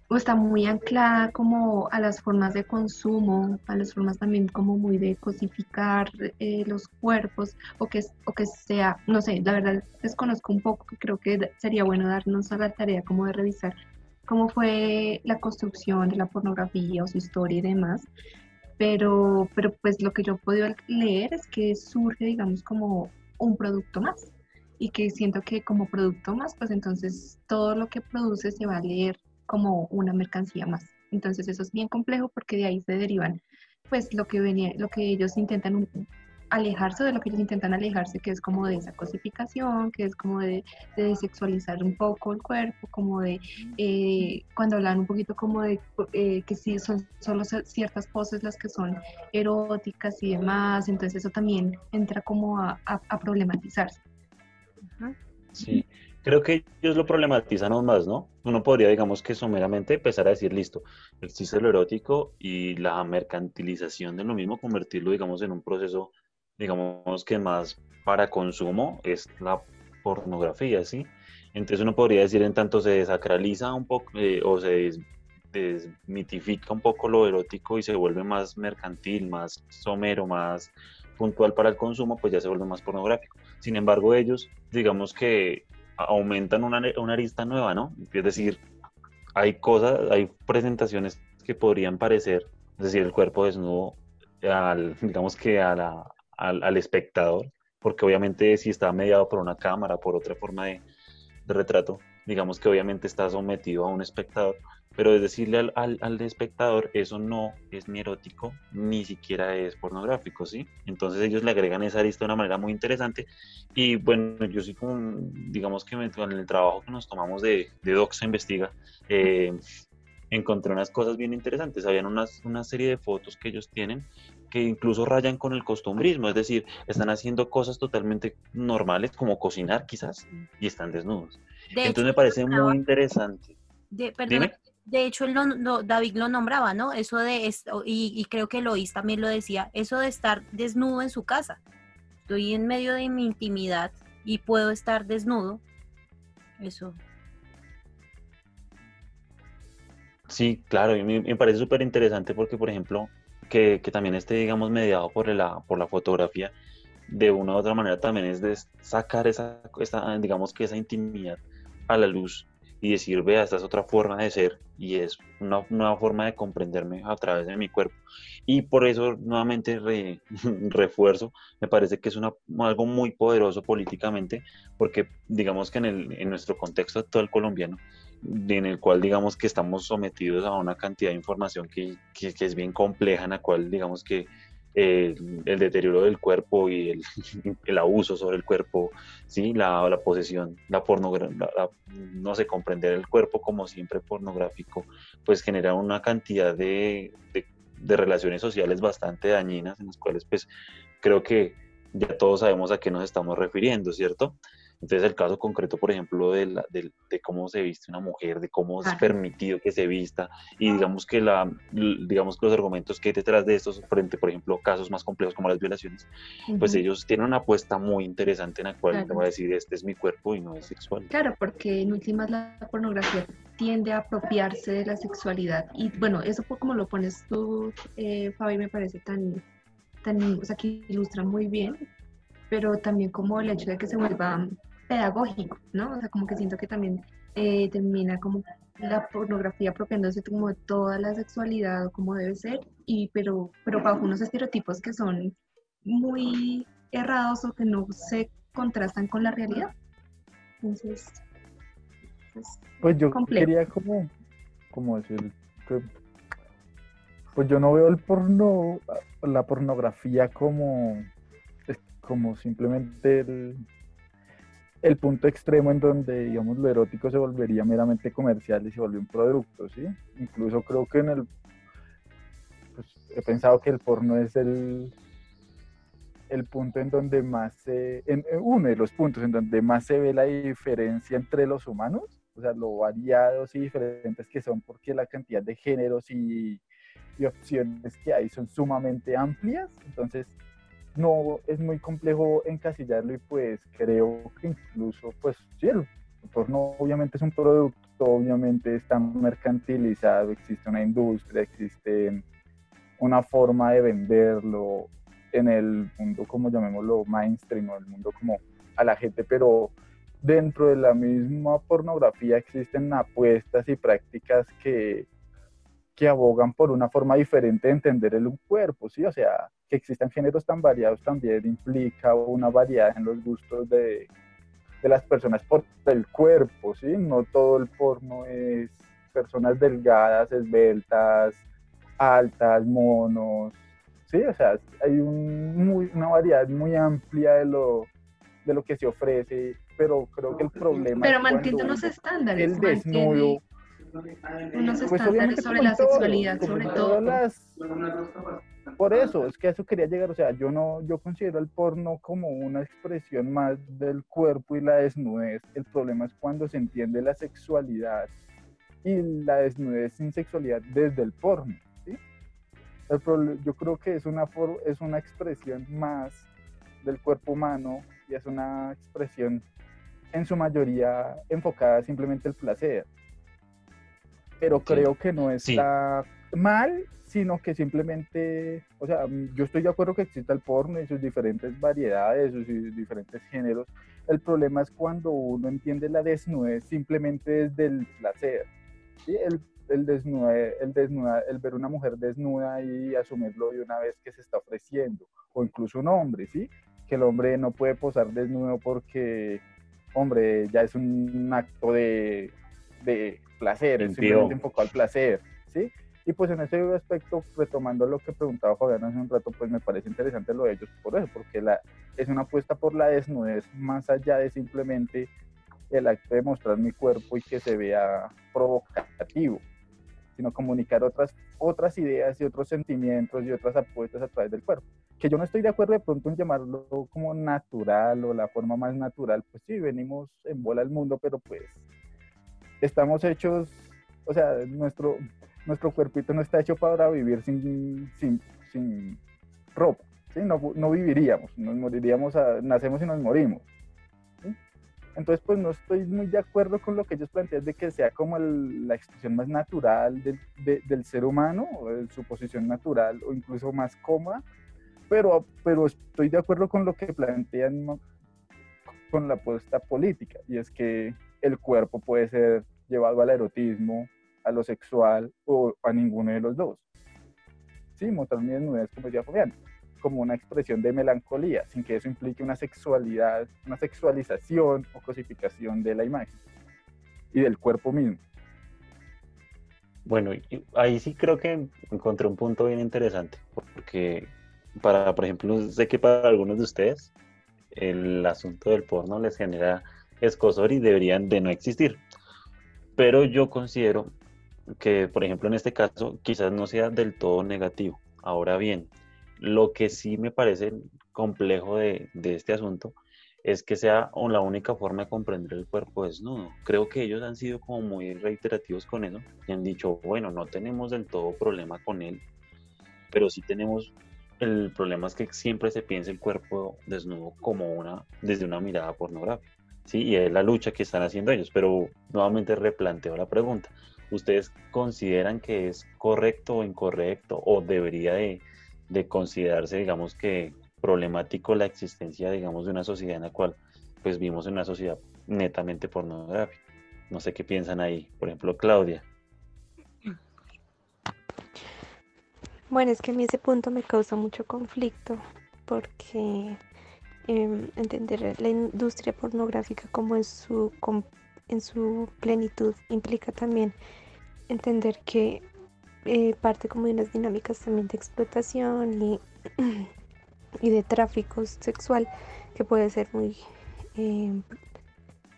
o está muy anclada como a las formas de consumo, a las formas también como muy de cosificar eh, los cuerpos, o que, o que sea, no sé, la verdad desconozco un poco, creo que sería bueno darnos a la tarea como de revisar cómo fue la construcción de la pornografía o su historia y demás, pero, pero pues lo que yo he podido leer es que surge, digamos, como un producto más y que siento que como producto más, pues entonces todo lo que produce se va a leer como una mercancía más. Entonces eso es bien complejo porque de ahí se derivan pues lo que venía, lo que ellos intentan alejarse de lo que ellos intentan alejarse, que es como de esa cosificación, que es como de, de sexualizar un poco el cuerpo, como de eh, cuando hablan un poquito como de eh, que sí son solo ciertas poses las que son eróticas y demás, entonces eso también entra como a, a, problematizarse. Sí, creo que ellos lo problematizan aún más, ¿no? Uno podría, digamos que someramente empezar a decir, listo, existe lo erótico y la mercantilización de lo mismo, convertirlo, digamos, en un proceso, digamos que más para consumo, es la pornografía, ¿sí? Entonces uno podría decir, en tanto se desacraliza un poco eh, o se desmitifica un poco lo erótico y se vuelve más mercantil, más somero, más puntual para el consumo, pues ya se vuelve más pornográfico. Sin embargo, ellos, digamos que aumentan una, una arista nueva, ¿no? Es decir, hay cosas, hay presentaciones que podrían parecer, es decir, el cuerpo desnudo, al, digamos que al, al, espectador, porque obviamente si está mediado por una cámara, por otra forma de retrato, digamos que obviamente está sometido a un espectador, pero es decirle al, al, al, espectador, eso no es ni erótico, ni siquiera es pornográfico, ¿sí? Entonces ellos le agregan esa arista de una manera muy interesante. Y bueno, yo sí como, digamos que en el trabajo que nos tomamos de, de Doxa Investiga, eh, encontré unas cosas bien interesantes. Habían unas, una serie de fotos que ellos tienen que incluso rayan con el costumbrismo, es decir, están haciendo cosas totalmente normales como cocinar quizás y están desnudos. Entonces me parece muy interesante. De, perdón, de hecho, él David lo nombraba, ¿no? Eso de, esto, y, creo que Lois también lo decía, eso de estar desnudo en su casa. Estoy en medio de mi intimidad y puedo estar desnudo. Eso. Sí, claro, y me, parece súper interesante porque, por ejemplo, que, que, también esté, digamos, mediado por la, por la fotografía, de una u otra manera también es de sacar esa, esa digamos que esa intimidad a la luz y decir, vea, esta es otra forma de ser y es una nueva forma de comprenderme a través de mi cuerpo. Y por eso nuevamente refuerzo, me parece que es una, algo muy poderoso políticamente, porque digamos que en, el, en nuestro contexto actual colombiano, en el cual digamos que estamos sometidos a una cantidad de información que, que, que es bien compleja, en la cual digamos que el, deterioro del cuerpo y el, el, abuso sobre el cuerpo, ¿sí? la, la posesión, la pornografía, no sé, comprender el cuerpo como siempre pornográfico, pues genera una cantidad de, de, de, relaciones sociales bastante dañinas en las cuales pues creo que ya todos sabemos a qué nos estamos refiriendo, ¿cierto? Entonces el caso concreto, por ejemplo, de, la- del- de cómo se viste una mujer, de cómo es permitido que se vista y digamos que, la, digamos que los argumentos que hay detrás de estos, frente, por ejemplo, casos más complejos como las violaciones, pues Ujú. ellos tienen una apuesta muy interesante en la cual Claro. te va a decir, este es mi cuerpo y no es sexual. Claro, porque en últimas la pornografía tiende a apropiarse de la sexualidad y bueno, eso como lo pones tú, eh, Fabi, me parece tan, tan, o sea, que ilustra muy bien, pero también como el hecho de que se vuelva pedagógico, ¿no? O sea, como que siento que también eh, termina como la pornografía apropiándose como de toda la sexualidad, como debe ser, y pero, pero bajo unos estereotipos que son muy errados o que no se contrastan con la realidad. Entonces, pues, Pues yo Complejo. quería como, como decir que, pues yo no veo el porno, la pornografía como, es como simplemente el, punto extremo en donde, digamos, lo erótico se volvería meramente comercial y se vuelve un producto, ¿sí? Incluso creo que en el, pues he pensado que el porno es el, el punto en donde más se, en uno de los puntos en donde más se ve la diferencia entre los humanos, o sea, lo variados y diferentes que son, porque la cantidad de géneros y, y opciones que hay son sumamente amplias, entonces no es muy complejo encasillarlo y pues creo que incluso, pues sí, el porno obviamente es un producto, obviamente está mercantilizado, existe una industria, existe una forma de venderlo en el mundo, como llamémoslo, mainstream, o el mundo como a la gente, pero dentro de la misma pornografía existen apuestas y prácticas que, que abogan por una forma diferente de entender el cuerpo, ¿sí? O sea, que existan géneros tan variados también implica una variedad en los gustos de, de las personas por el cuerpo, ¿sí? No todo el porno es personas delgadas, esbeltas, altas, monos, ¿sí? O sea, hay un muy, una variedad muy amplia de lo, de lo que se ofrece, pero creo que el problema pero es mantiene unos estándares, el desnudo, mantiene unos pues estándares sobre la todo, sexualidad, sobre todo. las- por eso, es que a eso quería llegar, o sea, yo no, yo considero el porno como una expresión más del cuerpo y la desnudez. El problema es cuando se entiende la sexualidad y la desnudez sin sexualidad desde el porno, ¿sí? El yo creo que es una, for- es una expresión más del cuerpo humano y es una expresión en su mayoría enfocada simplemente al placer. Pero creo que no Sí. está mal, sino que simplemente, o sea, mm, yo estoy de acuerdo que exista el porno y sus diferentes variedades, sus diferentes géneros. El problema es cuando uno entiende la desnudez simplemente desde el placer. ¿sí? El, el, desnude- el, desnuda- el ver una mujer desnuda y asumirlo de una vez que se está ofreciendo, o incluso un hombre, ¿sí? Que el hombre no puede posar desnudo porque, hombre, ya es un acto de, de placer, es simplemente enfocado al placer, ¿sí? Y pues en ese aspecto, retomando lo que preguntaba Fabián hace un rato, pues me parece interesante lo de ellos por eso, porque la, es una apuesta por la desnudez más allá de simplemente el acto de mostrar mi cuerpo y que se vea provocativo, sino comunicar otras, otras ideas y otros sentimientos y otras apuestas a través del cuerpo. Que yo no estoy de acuerdo de pronto en llamarlo como natural o la forma más natural, pues sí, venimos en bola al mundo, pero pues estamos hechos, o sea, nuestro, nuestro cuerpito no está hecho para vivir sin, sin, sin ropa, ¿sí? no, no viviríamos, nos moriríamos, a- nacemos y nos morimos. ¿sí? Entonces, pues no estoy muy de acuerdo con lo que ellos plantean de que sea como el- la expresión más natural del, de- del ser humano, o su posición natural, o incluso más cómoda, pero, pero estoy de acuerdo con lo que plantean con la apuesta política, y es que el cuerpo puede ser llevado al erotismo, a lo sexual o a ninguno de los dos. Sí, mostrar mi desnudez, como decía Fabián, como una expresión de melancolía, sin que eso implique una sexualidad, una sexualización o cosificación de la imagen y del cuerpo mismo. Bueno, ahí sí creo que encontré un punto bien interesante, porque para, por ejemplo, sé que para algunos de ustedes el asunto del porno les genera escosor y deberían de no existir. Pero yo considero que, por ejemplo, en este caso, quizás no sea del todo negativo. Ahora bien, lo que sí me parece complejo de, de este asunto es que sea la única forma de comprender el cuerpo desnudo. Creo que ellos han sido como muy reiterativos con eso y han dicho, bueno, no tenemos del todo problema con él, pero sí tenemos el problema es que siempre se piensa el cuerpo desnudo como una desde una mirada pornográfica. Sí, y es la lucha que están haciendo ellos, pero nuevamente replanteo la pregunta. ¿Ustedes consideran que es correcto o incorrecto o debería de, de considerarse, digamos, que problemático la existencia, digamos, de una sociedad en la cual pues vimos en una sociedad netamente pornográfica. No sé qué piensan ahí. Por ejemplo, Claudia. Bueno, es que a mí ese punto me causa mucho conflicto porque em, entender la industria pornográfica como en su, en su plenitud implica también entender que eh, parte como de unas dinámicas también de explotación y, y de tráfico sexual que puede ser muy em,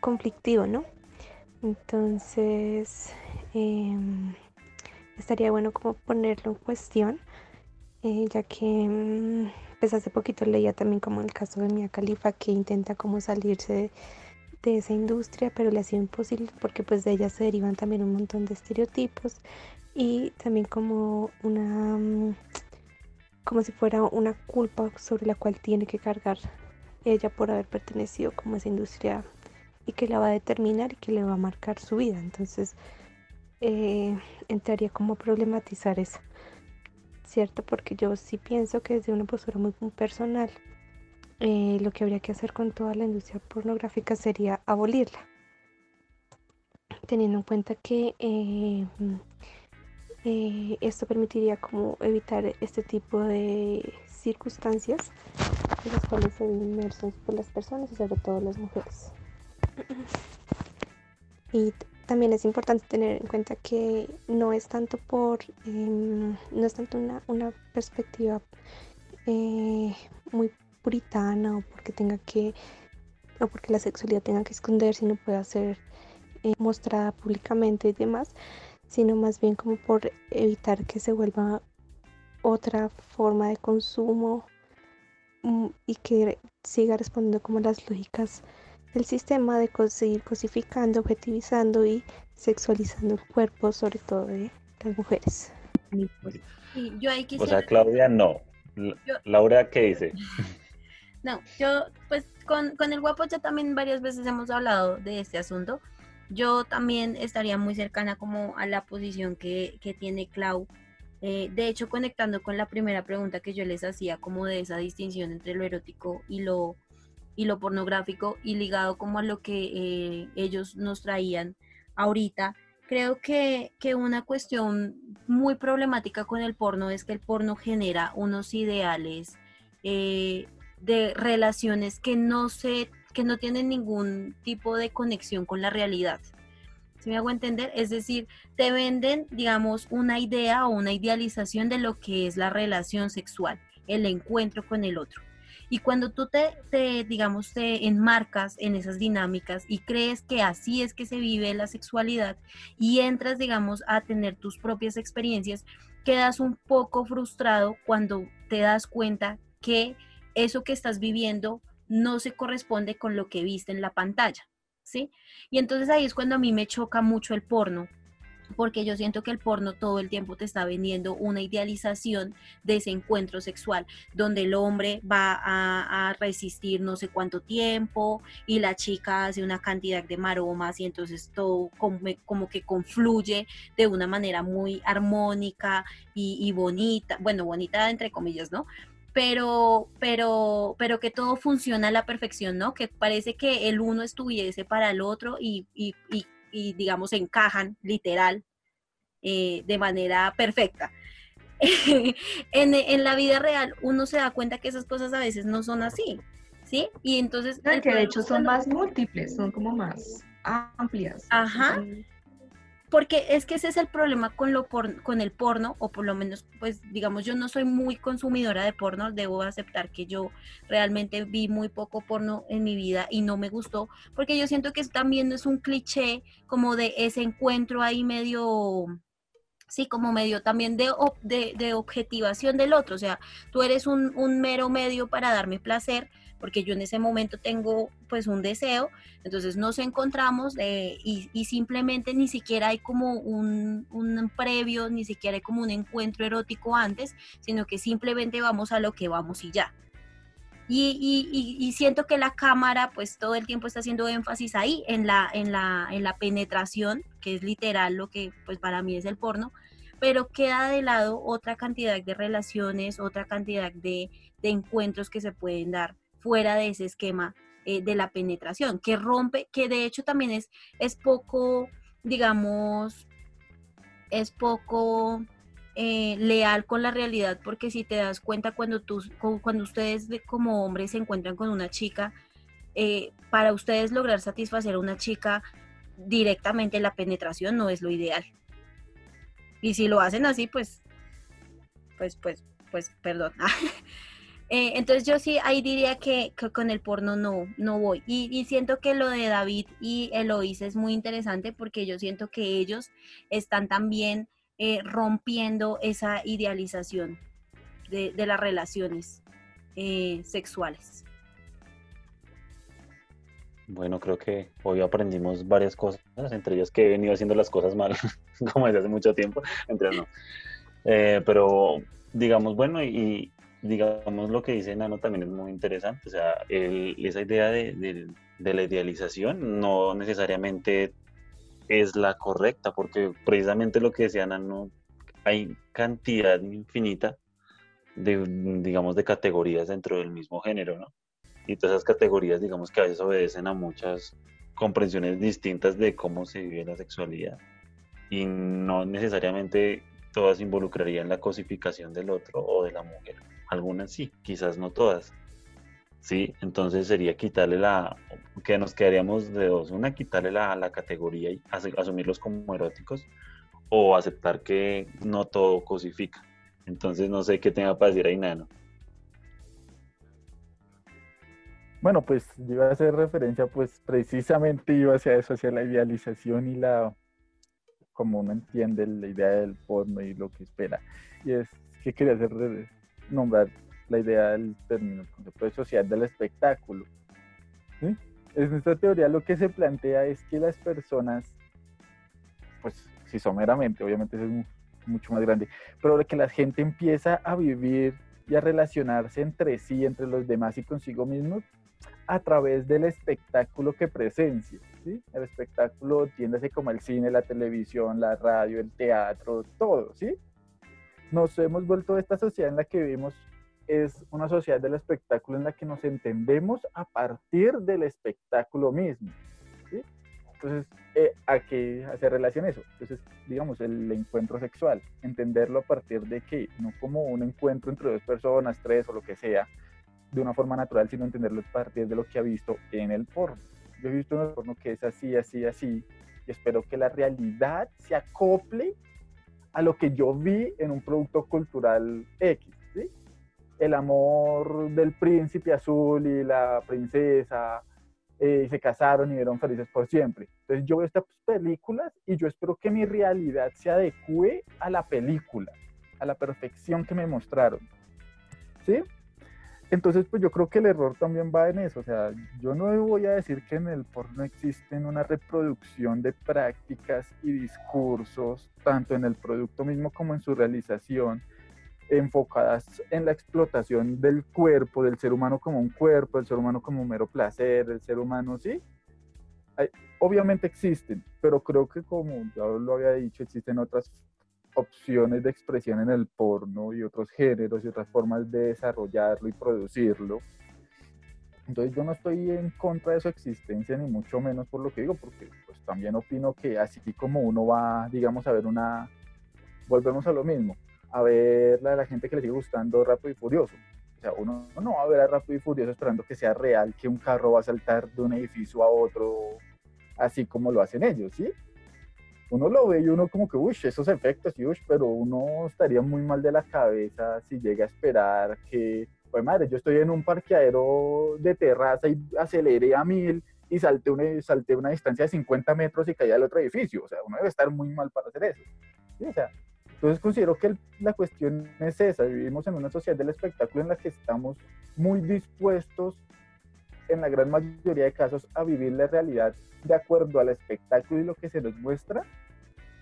conflictivo, ¿no? Entonces, em, estaría bueno como ponerlo en cuestión, eh, ya que mm, pues hace poquito leía también como el caso de Mia Khalifa que intenta como salirse de, esa industria, pero le ha sido imposible porque pues de ella se derivan también un montón de estereotipos y también como una mm, como si fuera una culpa sobre la cual tiene que cargar ella por haber pertenecido como a esa industria y que la va a determinar y que le va a marcar su vida. Entonces, eh, entraría como a problematizar eso, ¿cierto? Porque yo sí pienso que desde una postura muy personal, eh, lo que habría que hacer con toda la industria pornográfica sería abolirla, teniendo en cuenta que eh, eh, esto permitiría como evitar este tipo de circunstancias en las cuales ven inmersos por las personas y sobre todo las mujeres. también es importante tener en cuenta que no es tanto por, em, no es tanto una, una perspectiva eh, muy puritana o porque tenga que, o porque la sexualidad tenga que esconder, sino pueda ser eh, mostrada públicamente y demás, sino más bien como por evitar que se vuelva otra forma de consumo mm, y que siga respondiendo como las lógicas del sistema de seguir cosificando, objetivizando y sexualizando el cuerpo, sobre todo de las mujeres. Sí, yo ahí O quisiera... sea, Claudia no. Yo- Laura, ¿qué dice? No, yo, pues con, con el guapo ya también varias veces hemos hablado de este asunto. Yo también estaría muy cercana como a la posición que, que tiene Clau. Eh, de hecho, conectando con la primera pregunta que yo les hacía, como de esa distinción entre lo erótico y lo, y lo pornográfico, y ligado como a lo que eh, ellos nos traían ahorita, creo que, que una cuestión muy problemática con el porno es que el porno genera unos ideales eh, de relaciones que no se, que no tienen ningún tipo de conexión con la realidad. ¿Sí me hago entender? Es decir, te venden, digamos, una idea o una idealización de lo que es la relación sexual, el encuentro con el otro. Y cuando tú te, te, digamos, te enmarcas en esas dinámicas y crees que así es que se vive la sexualidad y entras, digamos, a tener tus propias experiencias, quedas un poco frustrado cuando te das cuenta que eso que estás viviendo no se corresponde con lo que viste en la pantalla, ¿sí? Y entonces ahí es cuando a mí me choca mucho el porno, porque yo siento que el porno todo el tiempo te está vendiendo una idealización de ese encuentro sexual, donde el hombre va a, resistir no sé cuánto tiempo y la chica hace una cantidad de maromas y entonces todo como, que confluye de una manera muy armónica y, bonita, bueno, bonita entre comillas, ¿no? pero, pero, pero que todo funciona a la perfección, ¿no? Que parece que el uno estuviese para el otro y, y, y, y digamos, encajan literal eh, de manera perfecta. en, en, la vida real uno se da cuenta que esas cosas a veces no son así, ¿sí? Y entonces... No, que de hecho son más múltiples, son como más amplias. Ajá. Porque es que ese es el problema con lo por, con el porno o por lo menos pues digamos yo no soy muy consumidora de porno debo aceptar que yo realmente vi muy poco porno en mi vida y no me gustó porque yo siento que también es un cliché como de ese encuentro ahí medio sí como medio también de, de, de objetivación del otro o sea tú eres un, un mero medio para darme placer porque yo en ese momento tengo pues un deseo, entonces nos encontramos eh, y, y, simplemente ni siquiera hay como un, un, previo, ni siquiera hay como un encuentro erótico antes, sino que simplemente vamos a lo que vamos y ya. Y, siento que la cámara pues todo el tiempo está haciendo énfasis ahí en la, en la, en la penetración, que es literal lo que pues para mí es el porno, pero queda de lado otra cantidad de relaciones, otra cantidad de, de encuentros que se pueden dar fuera de ese esquema eh, de la penetración, que rompe, que de hecho también es, es poco, digamos, es poco eh, leal con la realidad, porque si te das cuenta cuando, tú, cuando ustedes como hombres se encuentran con una chica, eh, para ustedes lograr satisfacer a una chica directamente la penetración no es lo ideal. Y si lo hacen así, pues, pues, pues, pues, perdón. Eh, entonces yo sí ahí diría que, con el porno no, no voy. Y, siento que lo de David y Eloís es muy interesante porque yo siento que ellos están también eh, rompiendo esa idealización de, las relaciones eh, sexuales. Bueno, creo que hoy aprendimos varias cosas, entre ellas que he venido haciendo las cosas mal, como desde hace mucho tiempo, entre no. pero digamos, bueno, y, digamos, lo que dice Nano también es muy interesante. O sea, esa idea de, la idealización no necesariamente es la correcta, porque precisamente lo que decía Nano, hay cantidad infinita de, digamos, de categorías dentro del mismo género, ¿no? Y todas esas categorías, digamos, que a veces obedecen a muchas comprensiones distintas de cómo se vive la sexualidad. Y no necesariamente todas involucrarían la cosificación del otro o de la mujer algunas sí, quizás no todas. Sí, entonces sería quitarle la, que nos quedaríamos de dos, una quitarle la, la categoría y asumirlos como eróticos o aceptar que no todo cosifica. Entonces no sé qué tenga para decir ahí Nano. Bueno, pues yo iba a hacer referencia, pues precisamente iba hacia eso, hacia la idealización y la, como uno entiende la idea del porno y lo que espera. Y es que quería hacer nombrar la idea del término, el concepto de sociedad del espectáculo. En esta teoría lo que se plantea es que las personas, pues si someramente, obviamente es mucho más grande, pero que la gente empieza a vivir y a relacionarse entre sí, entre los demás y consigo mismos, a través del espectáculo que presencia. ¿sí? El espectáculo tiéndase como el cine, la televisión, la radio, el teatro, todo, ¿sí? nos hemos vuelto esta sociedad en la que vivimos es una sociedad del espectáculo en la que nos entendemos a partir del espectáculo mismo. Entonces, eh, ¿a qué hace relación eso? Entonces, digamos, el encuentro sexual, entenderlo a partir de que, no como un encuentro entre dos personas, tres o lo que sea, de una forma natural, sino entenderlo a partir de lo que ha visto en el porno. Yo he visto en el porno que es así, así, así, y espero que la realidad se acople a lo que yo vi en un producto cultural X. El amor del príncipe azul y la princesa eh, se casaron y vieron felices por siempre. Entonces yo veo estas películas y yo espero que mi realidad se adecue a la película, a la perfección que me mostraron, ¿sí? Entonces, pues yo creo que el error también va en eso. O sea, yo no voy a decir que en el porno existen una reproducción de prácticas y discursos, tanto en el producto mismo como en su realización, enfocadas en la explotación del cuerpo, del ser humano como un cuerpo, del ser humano como un mero placer, del ser humano, ¿sí? obviamente existen, pero creo que como ya lo había dicho, existen otras opciones de expresión en el porno y otros géneros y otras formas de desarrollarlo y producirlo. Entonces yo no estoy en contra de su existencia, ni mucho menos por lo que digo, porque pues también opino que así como uno va, digamos, a ver una, volvemos a lo mismo, a ver la de la gente que le sigue gustando Rápido y Furioso. O sea, uno no va a ver a Rápido y Furioso esperando que sea real, que un carro va a saltar de un edificio a otro, así como lo hacen ellos, ¿sí? uno lo ve y uno como que, uy, esos efectos, y, pero uno estaría muy mal de la cabeza si llega a esperar que, pues madre, yo estoy en un parqueadero de terraza y aceleré a mil y salté una, una distancia de 50 metros y caí al otro edificio. O sea, uno debe estar muy mal para hacer eso. O sea, entonces considero que la cuestión es esa. Vivimos en una sociedad del espectáculo en la que estamos muy dispuestos en la gran mayoría de casos a vivir la realidad de acuerdo al espectáculo y lo que se nos muestra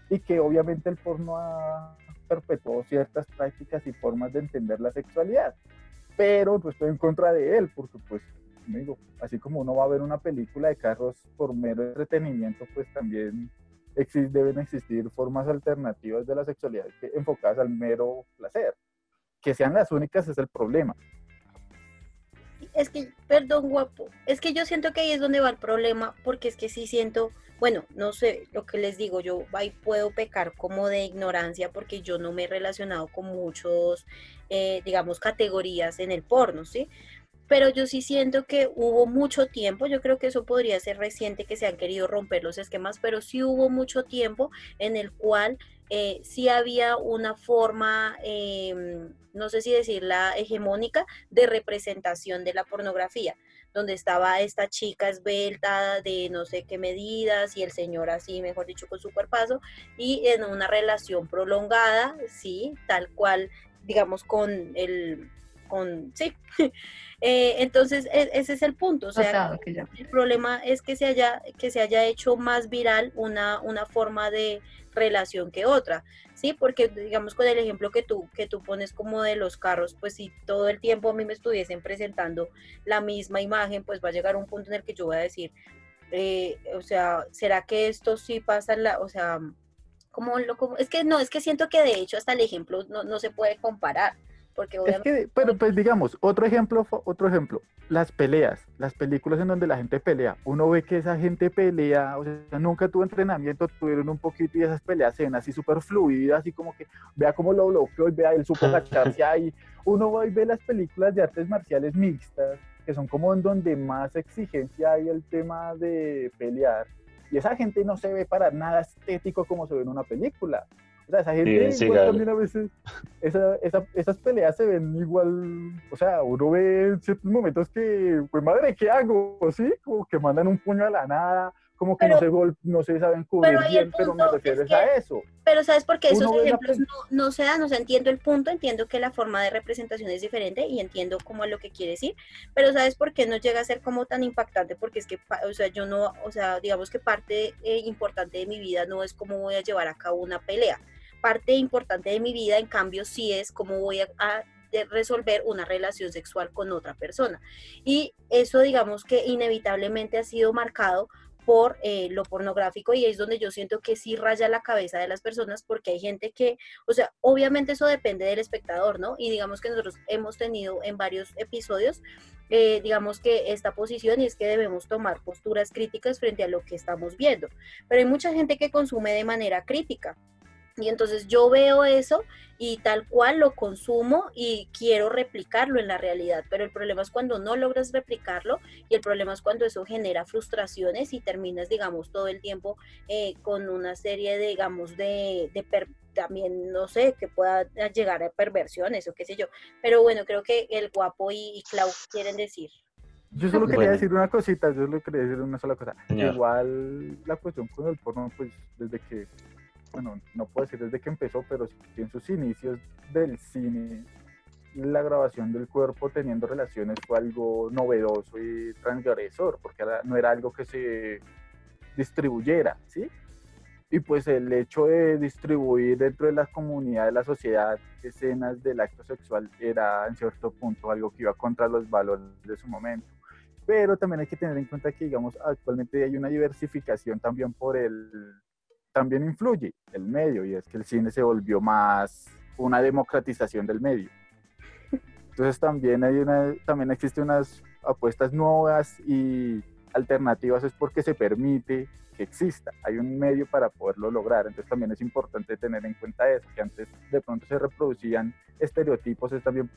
y que obviamente el porno ha perpetuado ciertas prácticas y formas de entender la sexualidad. Pero no estoy en contra de él, porque pues, digo, así como uno va a ver una película de carros por mero entretenimiento, pues también deben existir formas alternativas de la sexualidad enfocadas al mero placer. Que sean las únicas es el problema. Es que, perdón, guapo, es que yo siento que ahí es donde va el problema, porque es que sí siento, bueno, no sé lo que les digo, yo ahí puedo pecar como de ignorancia porque yo no me he relacionado con muchos, eh, digamos, categorías en el porno, ¿sí? Pero yo sí siento que hubo mucho tiempo, yo creo que eso podría ser reciente que se han querido romper los esquemas, pero sí hubo mucho tiempo en el cual eh, sí había una forma, em, no sé si decirla hegemónica, de representación de la pornografía, donde estaba esta chica esbelta de no sé qué medidas y el señor así, mejor dicho, con su cuerpazo, y en una relación prolongada, sí, tal cual, digamos, con el, con, sí. Eh, entonces, e, ese es el punto. O sea, el problema es que se haya, que se haya hecho más viral una, una forma de relación que otra, ¿sí? Porque digamos con el ejemplo que tú, que tú pones como de los carros, pues si todo el tiempo a mí me estuviesen presentando la misma imagen, pues va a llegar un punto en el que yo voy a decir, eh, o sea, ¿será que esto sí pasa en la, o sea, como lo, como, es que no, es que siento que de hecho hasta el ejemplo no, no se puede comparar porque Es que, pero pues digamos, otro ejemplo, otro ejemplo, las peleas, las películas en donde la gente pelea, uno ve que esa gente pelea, o sea, nunca tuvo entrenamiento, tuvieron un poquito y esas peleas se ven así súper fluidas, así como que vea cómo lo bloqueó y vea el super ahí. Uno va y ve las películas de artes marciales mixtas, que son como en donde más exigencia hay el tema de pelear. Y esa gente no se ve para nada estético como se ve en una película. O sea, esa gente igual también a veces, esa, esa, esas peleas se ven igual, o sea, uno ve en ciertos momentos que, pues madre, ¿qué hago? ¿Sí? Como que mandan un puño a la nada, como que no, se no se saben cubrir bien, pero me refiero a eso. Pero ¿sabes por qué esos ejemplos no, no, se dan? O sea, entiendo el punto, entiendo que la forma de representación es diferente y entiendo cómo es lo que quiere decir, pero ¿sabes por qué no llega a ser como tan impactante? Porque es que, o sea, yo no, o sea, digamos que parte eh, importante de mi vida no es cómo voy a llevar a cabo una pelea parte importante de mi vida, en cambio, sí es cómo voy a, resolver una relación sexual con otra persona. Y eso, digamos que inevitablemente ha sido marcado por eh, lo pornográfico y es donde yo siento que sí raya la cabeza de las personas porque hay gente que, o sea, obviamente eso depende del espectador, ¿no? Y digamos que nosotros hemos tenido en varios episodios, eh, digamos que esta posición y es que debemos tomar posturas críticas frente a lo que estamos viendo, pero hay mucha gente que consume de manera crítica y entonces yo veo eso y tal cual lo consumo y quiero replicarlo en la realidad, pero el problema es cuando no logras replicarlo y el problema es cuando eso genera frustraciones y terminas, digamos, todo el tiempo eh, con una serie, de, digamos, de, de también, no sé, que pueda llegar a perversiones o qué sé yo. Pero bueno, creo que el guapo y, Clau quieren decir. Yo solo quería decir una cosita, yo solo quería decir una sola cosa. Igual la cuestión con el porno, pues desde que bueno, no puedo decir desde que empezó, pero sí en sus inicios del cine, la grabación del cuerpo teniendo relaciones fue algo novedoso y transgresor, porque no era algo que se distribuyera, ¿sí? Y pues el hecho de distribuir dentro de la comunidad, de la sociedad, escenas del acto sexual era en cierto punto algo que iba contra los valores de su momento. Pero también hay que tener en cuenta que, digamos, actualmente hay una diversificación también por el también influye el medio y es que el cine se volvió más una democratización del medio. Entonces también hay una, también existen unas apuestas nuevas y alternativas es porque se permite que exista, hay un medio para poderlo lograr, entonces también es importante tener en cuenta eso, que antes de pronto se reproducían estereotipos, es también,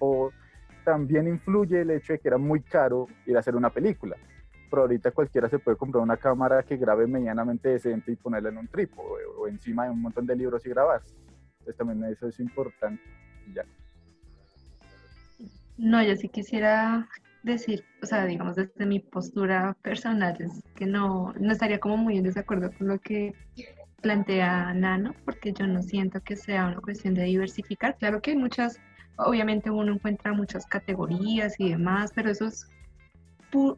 también influye el hecho de que era muy caro ir a hacer una película, pero ahorita cualquiera se puede comprar una cámara que grabe medianamente decente y ponerla en un trípode o, encima de un montón de libros y grabar. Entonces también eso es importante. Ya. No, yo sí quisiera decir, o sea, digamos desde mi postura personal, es que no, no estaría como muy en desacuerdo con lo que plantea Nano, porque yo no siento que sea una cuestión de diversificar. Claro que hay muchas, obviamente uno encuentra muchas categorías y demás, pero eso es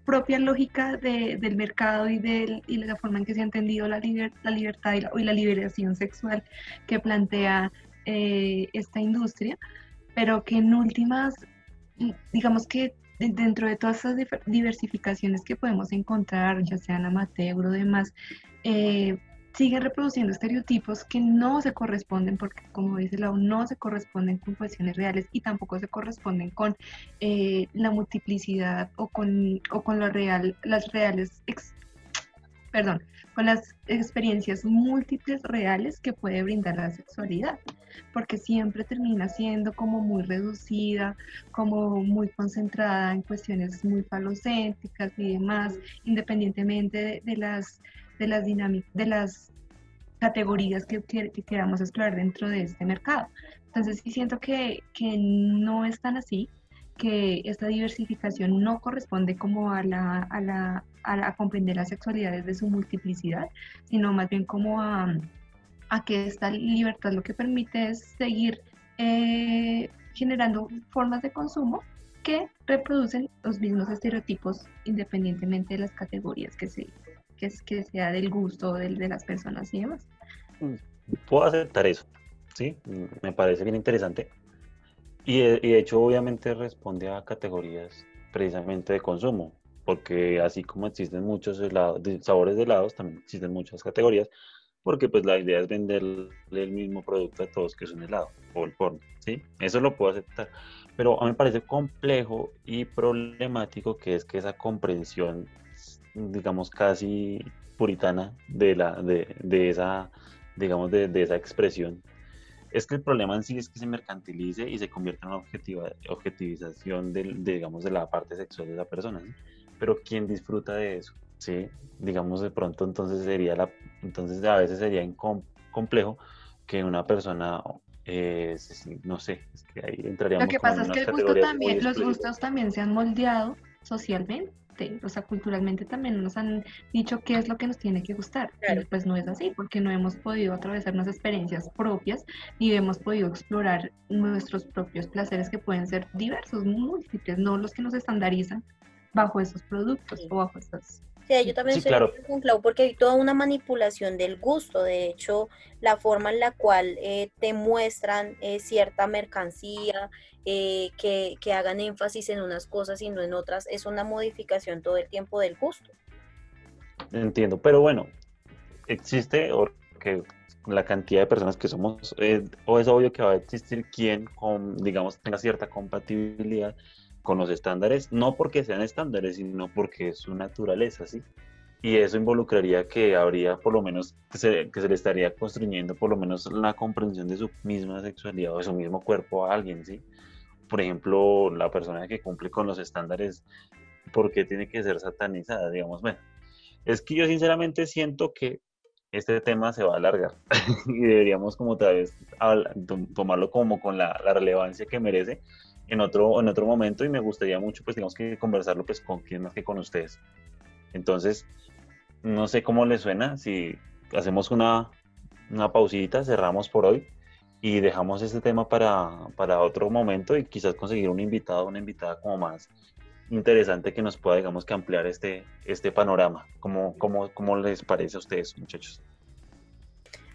propia lógica de- del mercado y, del, y la forma en que se ha entendido la, liber- la libertad y la, y la liberación sexual que plantea eh, esta industria, pero que en últimas, digamos que de- dentro de todas esas diversificaciones que podemos encontrar, ya sean amateur o demás, eh, siguen reproduciendo estereotipos que no se corresponden, porque como dice Lau, no se corresponden con cuestiones reales y tampoco se corresponden con eh, la multiplicidad o con, o con lo real, las reales, ex- perdón, con las experiencias múltiples reales que puede brindar la sexualidad, porque siempre termina siendo como muy reducida, como muy concentrada en cuestiones muy falocéntricas y demás, independientemente de, de las de las dinámicas, de las categorías que, que- que queramos explorar dentro de este mercado. Entonces sí siento que, que no es tan así, que esta diversificación no corresponde como a la, a la, a comprender la sexualidad desde su multiplicidad, sino más bien como a, a que esta libertad lo que permite es seguir eh, generando formas de consumo que reproducen los mismos estereotipos independientemente de las categorías que se que, es, que sea del gusto del, de las personas y demás. Puedo aceptar eso, ¿sí? Me parece bien interesante. Y de, y de hecho, obviamente responde a categorías precisamente de consumo, porque así como existen muchos helados, de- sabores de helados, también existen muchas categorías, porque pues la idea es venderle el mismo producto a todos que es un helado o el porno, ¿sí? Eso lo puedo aceptar. Pero a mí me parece complejo y problemático que es que esa comprensión, digamos, casi puritana de, la, de, de esa, digamos, de, de esa expresión, es que el problema en sí es que se mercantilice y se convierta en una objetiva, objetivización de, digamos, de la parte sexual de la persona, ¿sí? Pero ¿quién disfruta de eso? ¿Sí? Digamos, de pronto entonces sería la, entonces a veces sería incom- complejo que una persona, eh, no sé, es que ahí entraríamos Lo que pasa es que el gusto también, los gustos también se han moldeado socialmente, o sea, culturalmente también nos han dicho qué es lo que nos tiene que gustar. Claro. Y pues no es así, porque no hemos podido atravesar unas experiencias propias ni hemos podido explorar nuestros propios placeres que pueden ser diversos, múltiples, no los que nos estandarizan bajo esos productos Sí. o bajo esas Sí, yo también Sí, de claro. con Clau porque hay toda una manipulación del gusto. De hecho, la forma en la cual eh, te muestran eh, cierta mercancía, eh, que, que hagan énfasis en unas cosas y no en otras, es una modificación todo el tiempo del gusto. Entiendo, pero bueno, existe o que la cantidad de personas que somos, eh, o es obvio que va a existir quien, con, digamos, tenga cierta compatibilidad con los estándares, no porque sean estándares, sino porque es su naturaleza, ¿sí? Y eso involucraría que habría por lo menos, que se, que se le estaría construyendo por lo menos la comprensión de su misma sexualidad o de su mismo cuerpo a alguien, ¿sí? Por ejemplo, la persona que cumple con los estándares, ¿por qué tiene que ser satanizada? Digamos, bueno, es que yo sinceramente siento que este tema se va a alargar y deberíamos como tal vez tomarlo como con la, la relevancia que merece en otro, en otro momento y me gustaría mucho pues digamos que conversarlo pues con quién más que con ustedes. Entonces, no sé cómo les suena, si hacemos una, una pausita, cerramos por hoy y dejamos este tema para, para otro momento y quizás conseguir un invitado, una invitada como más interesante que nos pueda, digamos, que ampliar este, este panorama. ¿Cómo, cómo, ¿Cómo les parece a ustedes, muchachos?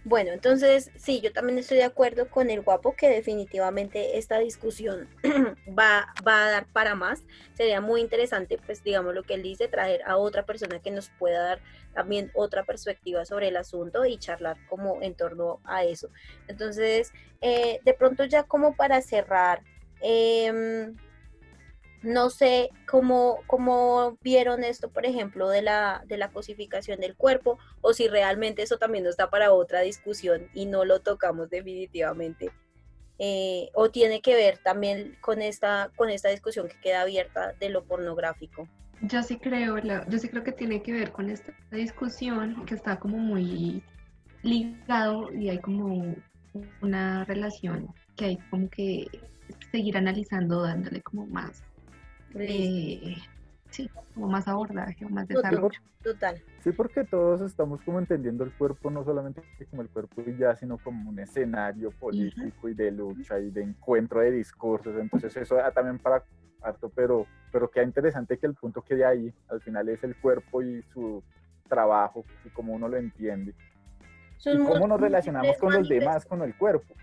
Bueno, entonces sí, yo también estoy de acuerdo con el guapo que definitivamente esta discusión va, va a dar para más. Sería muy interesante, pues digamos lo que él dice, traer a otra persona que nos pueda dar también otra perspectiva sobre el asunto y charlar como en torno a eso. Entonces, eh, de pronto ya como para cerrar, em, no sé cómo, cómo vieron esto, por ejemplo, de la, de la cosificación del cuerpo, o si realmente eso también nos da para otra discusión y no lo tocamos definitivamente. Eh, o tiene que ver también con esta, con esta discusión que queda abierta de lo pornográfico. Yo sí creo, yo sí creo que tiene que ver con esta discusión que está como muy ligado y hay como una relación que hay como que seguir analizando, dándole como más, eh, sí, como más abordaje o más desarrollo. Total. Sí, porque todos estamos como entendiendo el cuerpo no solamente como el cuerpo y ya, sino como un escenario político y de lucha y de encuentro de discursos. Entonces eso da también para harto, pero, pero queda interesante que el punto que de ahí, al final es el cuerpo y su trabajo y cómo uno lo entiende. Son y cómo nos relacionamos con los demás, con el cuerpo.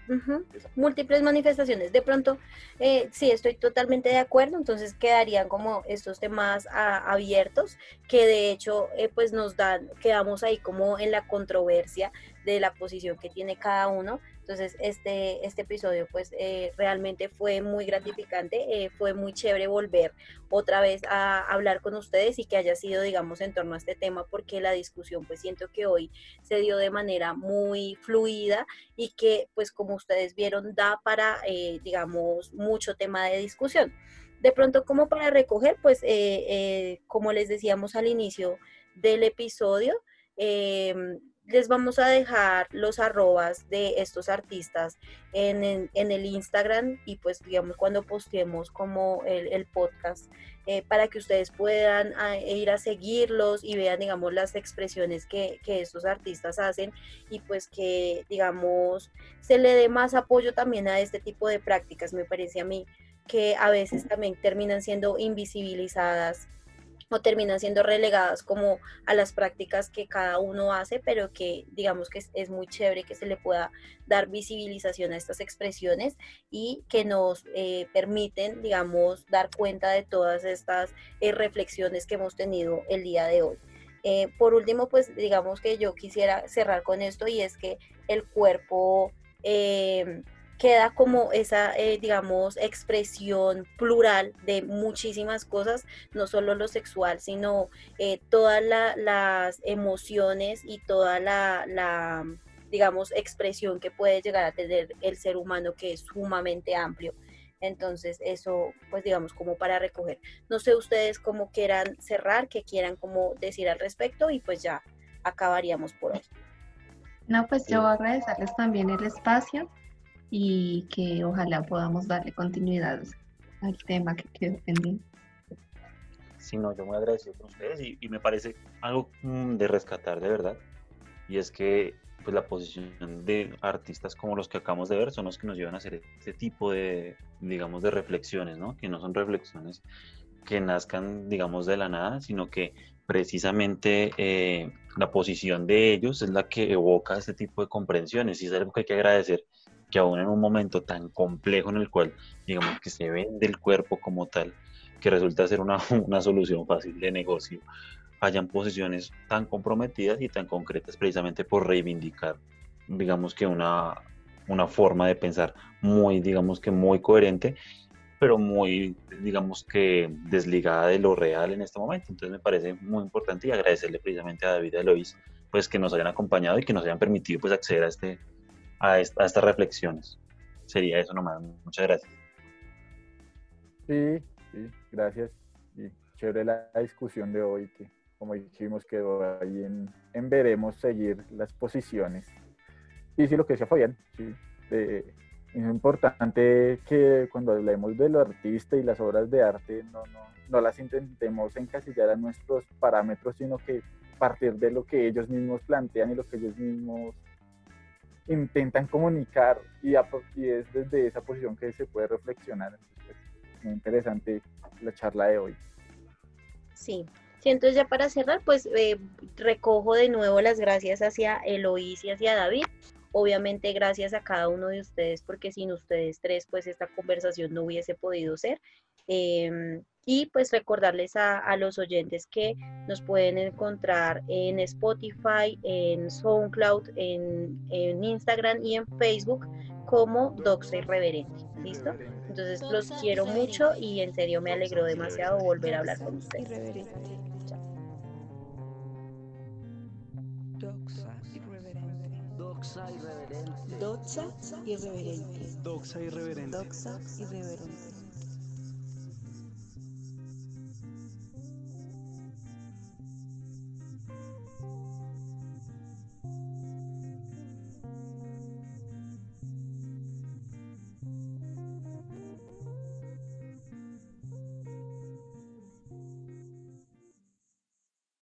Múltiples manifestaciones. De pronto, eh, sí, estoy totalmente de acuerdo, entonces quedarían como estos temas a- abiertos que de hecho eh, pues nos dan, quedamos ahí como en la controversia de la posición que tiene cada uno. Entonces, este, este episodio pues eh, realmente fue muy gratificante, eh, fue muy chévere volver otra vez a hablar con ustedes y que haya sido, digamos, en torno a este tema, porque la discusión pues siento que hoy se dio de manera muy fluida y que, pues como ustedes vieron, da para, eh, digamos, mucho tema de discusión. De pronto, como para recoger, pues, eh, como les decíamos al inicio del episodio, eh, les vamos a dejar los arrobas de estos artistas en, el Instagram y pues digamos cuando posteemos como el, el podcast eh, para que ustedes puedan ah, ir a seguirlos y vean digamos las expresiones que, que estos artistas hacen y pues que digamos se le dé más apoyo también a este tipo de prácticas. Me parece a mí que a veces también terminan siendo invisibilizadas o terminan siendo relegadas como a las prácticas que cada uno hace, pero que digamos que es, muy chévere que se le pueda dar visibilización a estas expresiones y que nos eh, permiten, digamos, dar cuenta de todas estas eh, reflexiones que hemos tenido el día de hoy. Eh, por último, pues digamos que yo quisiera cerrar con esto y es que el cuerpo queda como esa, eh, digamos, expresión plural de muchísimas cosas, no solo lo sexual, sino eh, todas la- las emociones y toda la, la, digamos, expresión que puede llegar a tener el ser humano, que es sumamente amplio. Entonces, eso, pues digamos, como para recoger. No sé ustedes cómo quieran cerrar, qué quieran como decir al respecto y pues ya acabaríamos por hoy. No, pues yo agradecerles también el espacio y que ojalá podamos darle continuidad al tema que quedó pendiente. Sí, no, yo muy agradecido con ustedes y, y me parece algo mm, de rescatar de verdad. Y es que pues, la posición de artistas como los que acabamos de ver son los que nos llevan a hacer este tipo de, digamos, de reflexiones, ¿no? Que no son reflexiones que nazcan, digamos, de la nada, sino que precisamente eh, la posición de ellos es la que evoca este tipo de comprensiones y es algo que hay que agradecer que aún en un momento tan complejo en el cual, digamos, que se vende el cuerpo como tal, que resulta ser una, una solución fácil de negocio, hayan posiciones tan comprometidas y tan concretas precisamente por reivindicar, digamos que una, una forma de pensar muy, digamos que muy coherente, pero muy, digamos que desligada de lo real en este momento. Entonces me parece muy importante y agradecerle precisamente a David y a Eloís, pues que nos hayan acompañado y que nos hayan permitido pues acceder a, este, a, est- a estas reflexiones. Sería eso nomás. Muchas gracias. Sí, sí, gracias. Y chévere la discusión de hoy, que como dijimos quedó ahí en, veremos seguir las posiciones. Y sí, lo que decía Fabián, sí, es importante que cuando hablemos de lo artista y las obras de arte no, no, no las intentemos encasillar a nuestros parámetros, sino que partir de lo que ellos mismos plantean y lo que ellos mismos intentan comunicar y, a- y es desde esa posición que se puede reflexionar. Entonces, pues, muy interesante la charla de hoy. Sí. Sí, entonces ya para cerrar, pues eh, recojo de nuevo las gracias hacia Eloís y hacia David. Obviamente gracias a cada uno de ustedes, porque sin ustedes tres, pues esta conversación no hubiese podido ser. Em, y pues recordarles a, a los oyentes que nos pueden encontrar en Spotify, en SoundCloud, en, en Instagram y en Facebook como Doxa Irreverente. ¿Listo? Entonces los quiero mucho y en serio me alegró demasiado volver a hablar con ustedes. Irreverente. Doxa irreverente. Doxa irreverente. Doxa irreverente. Doxa irreverente.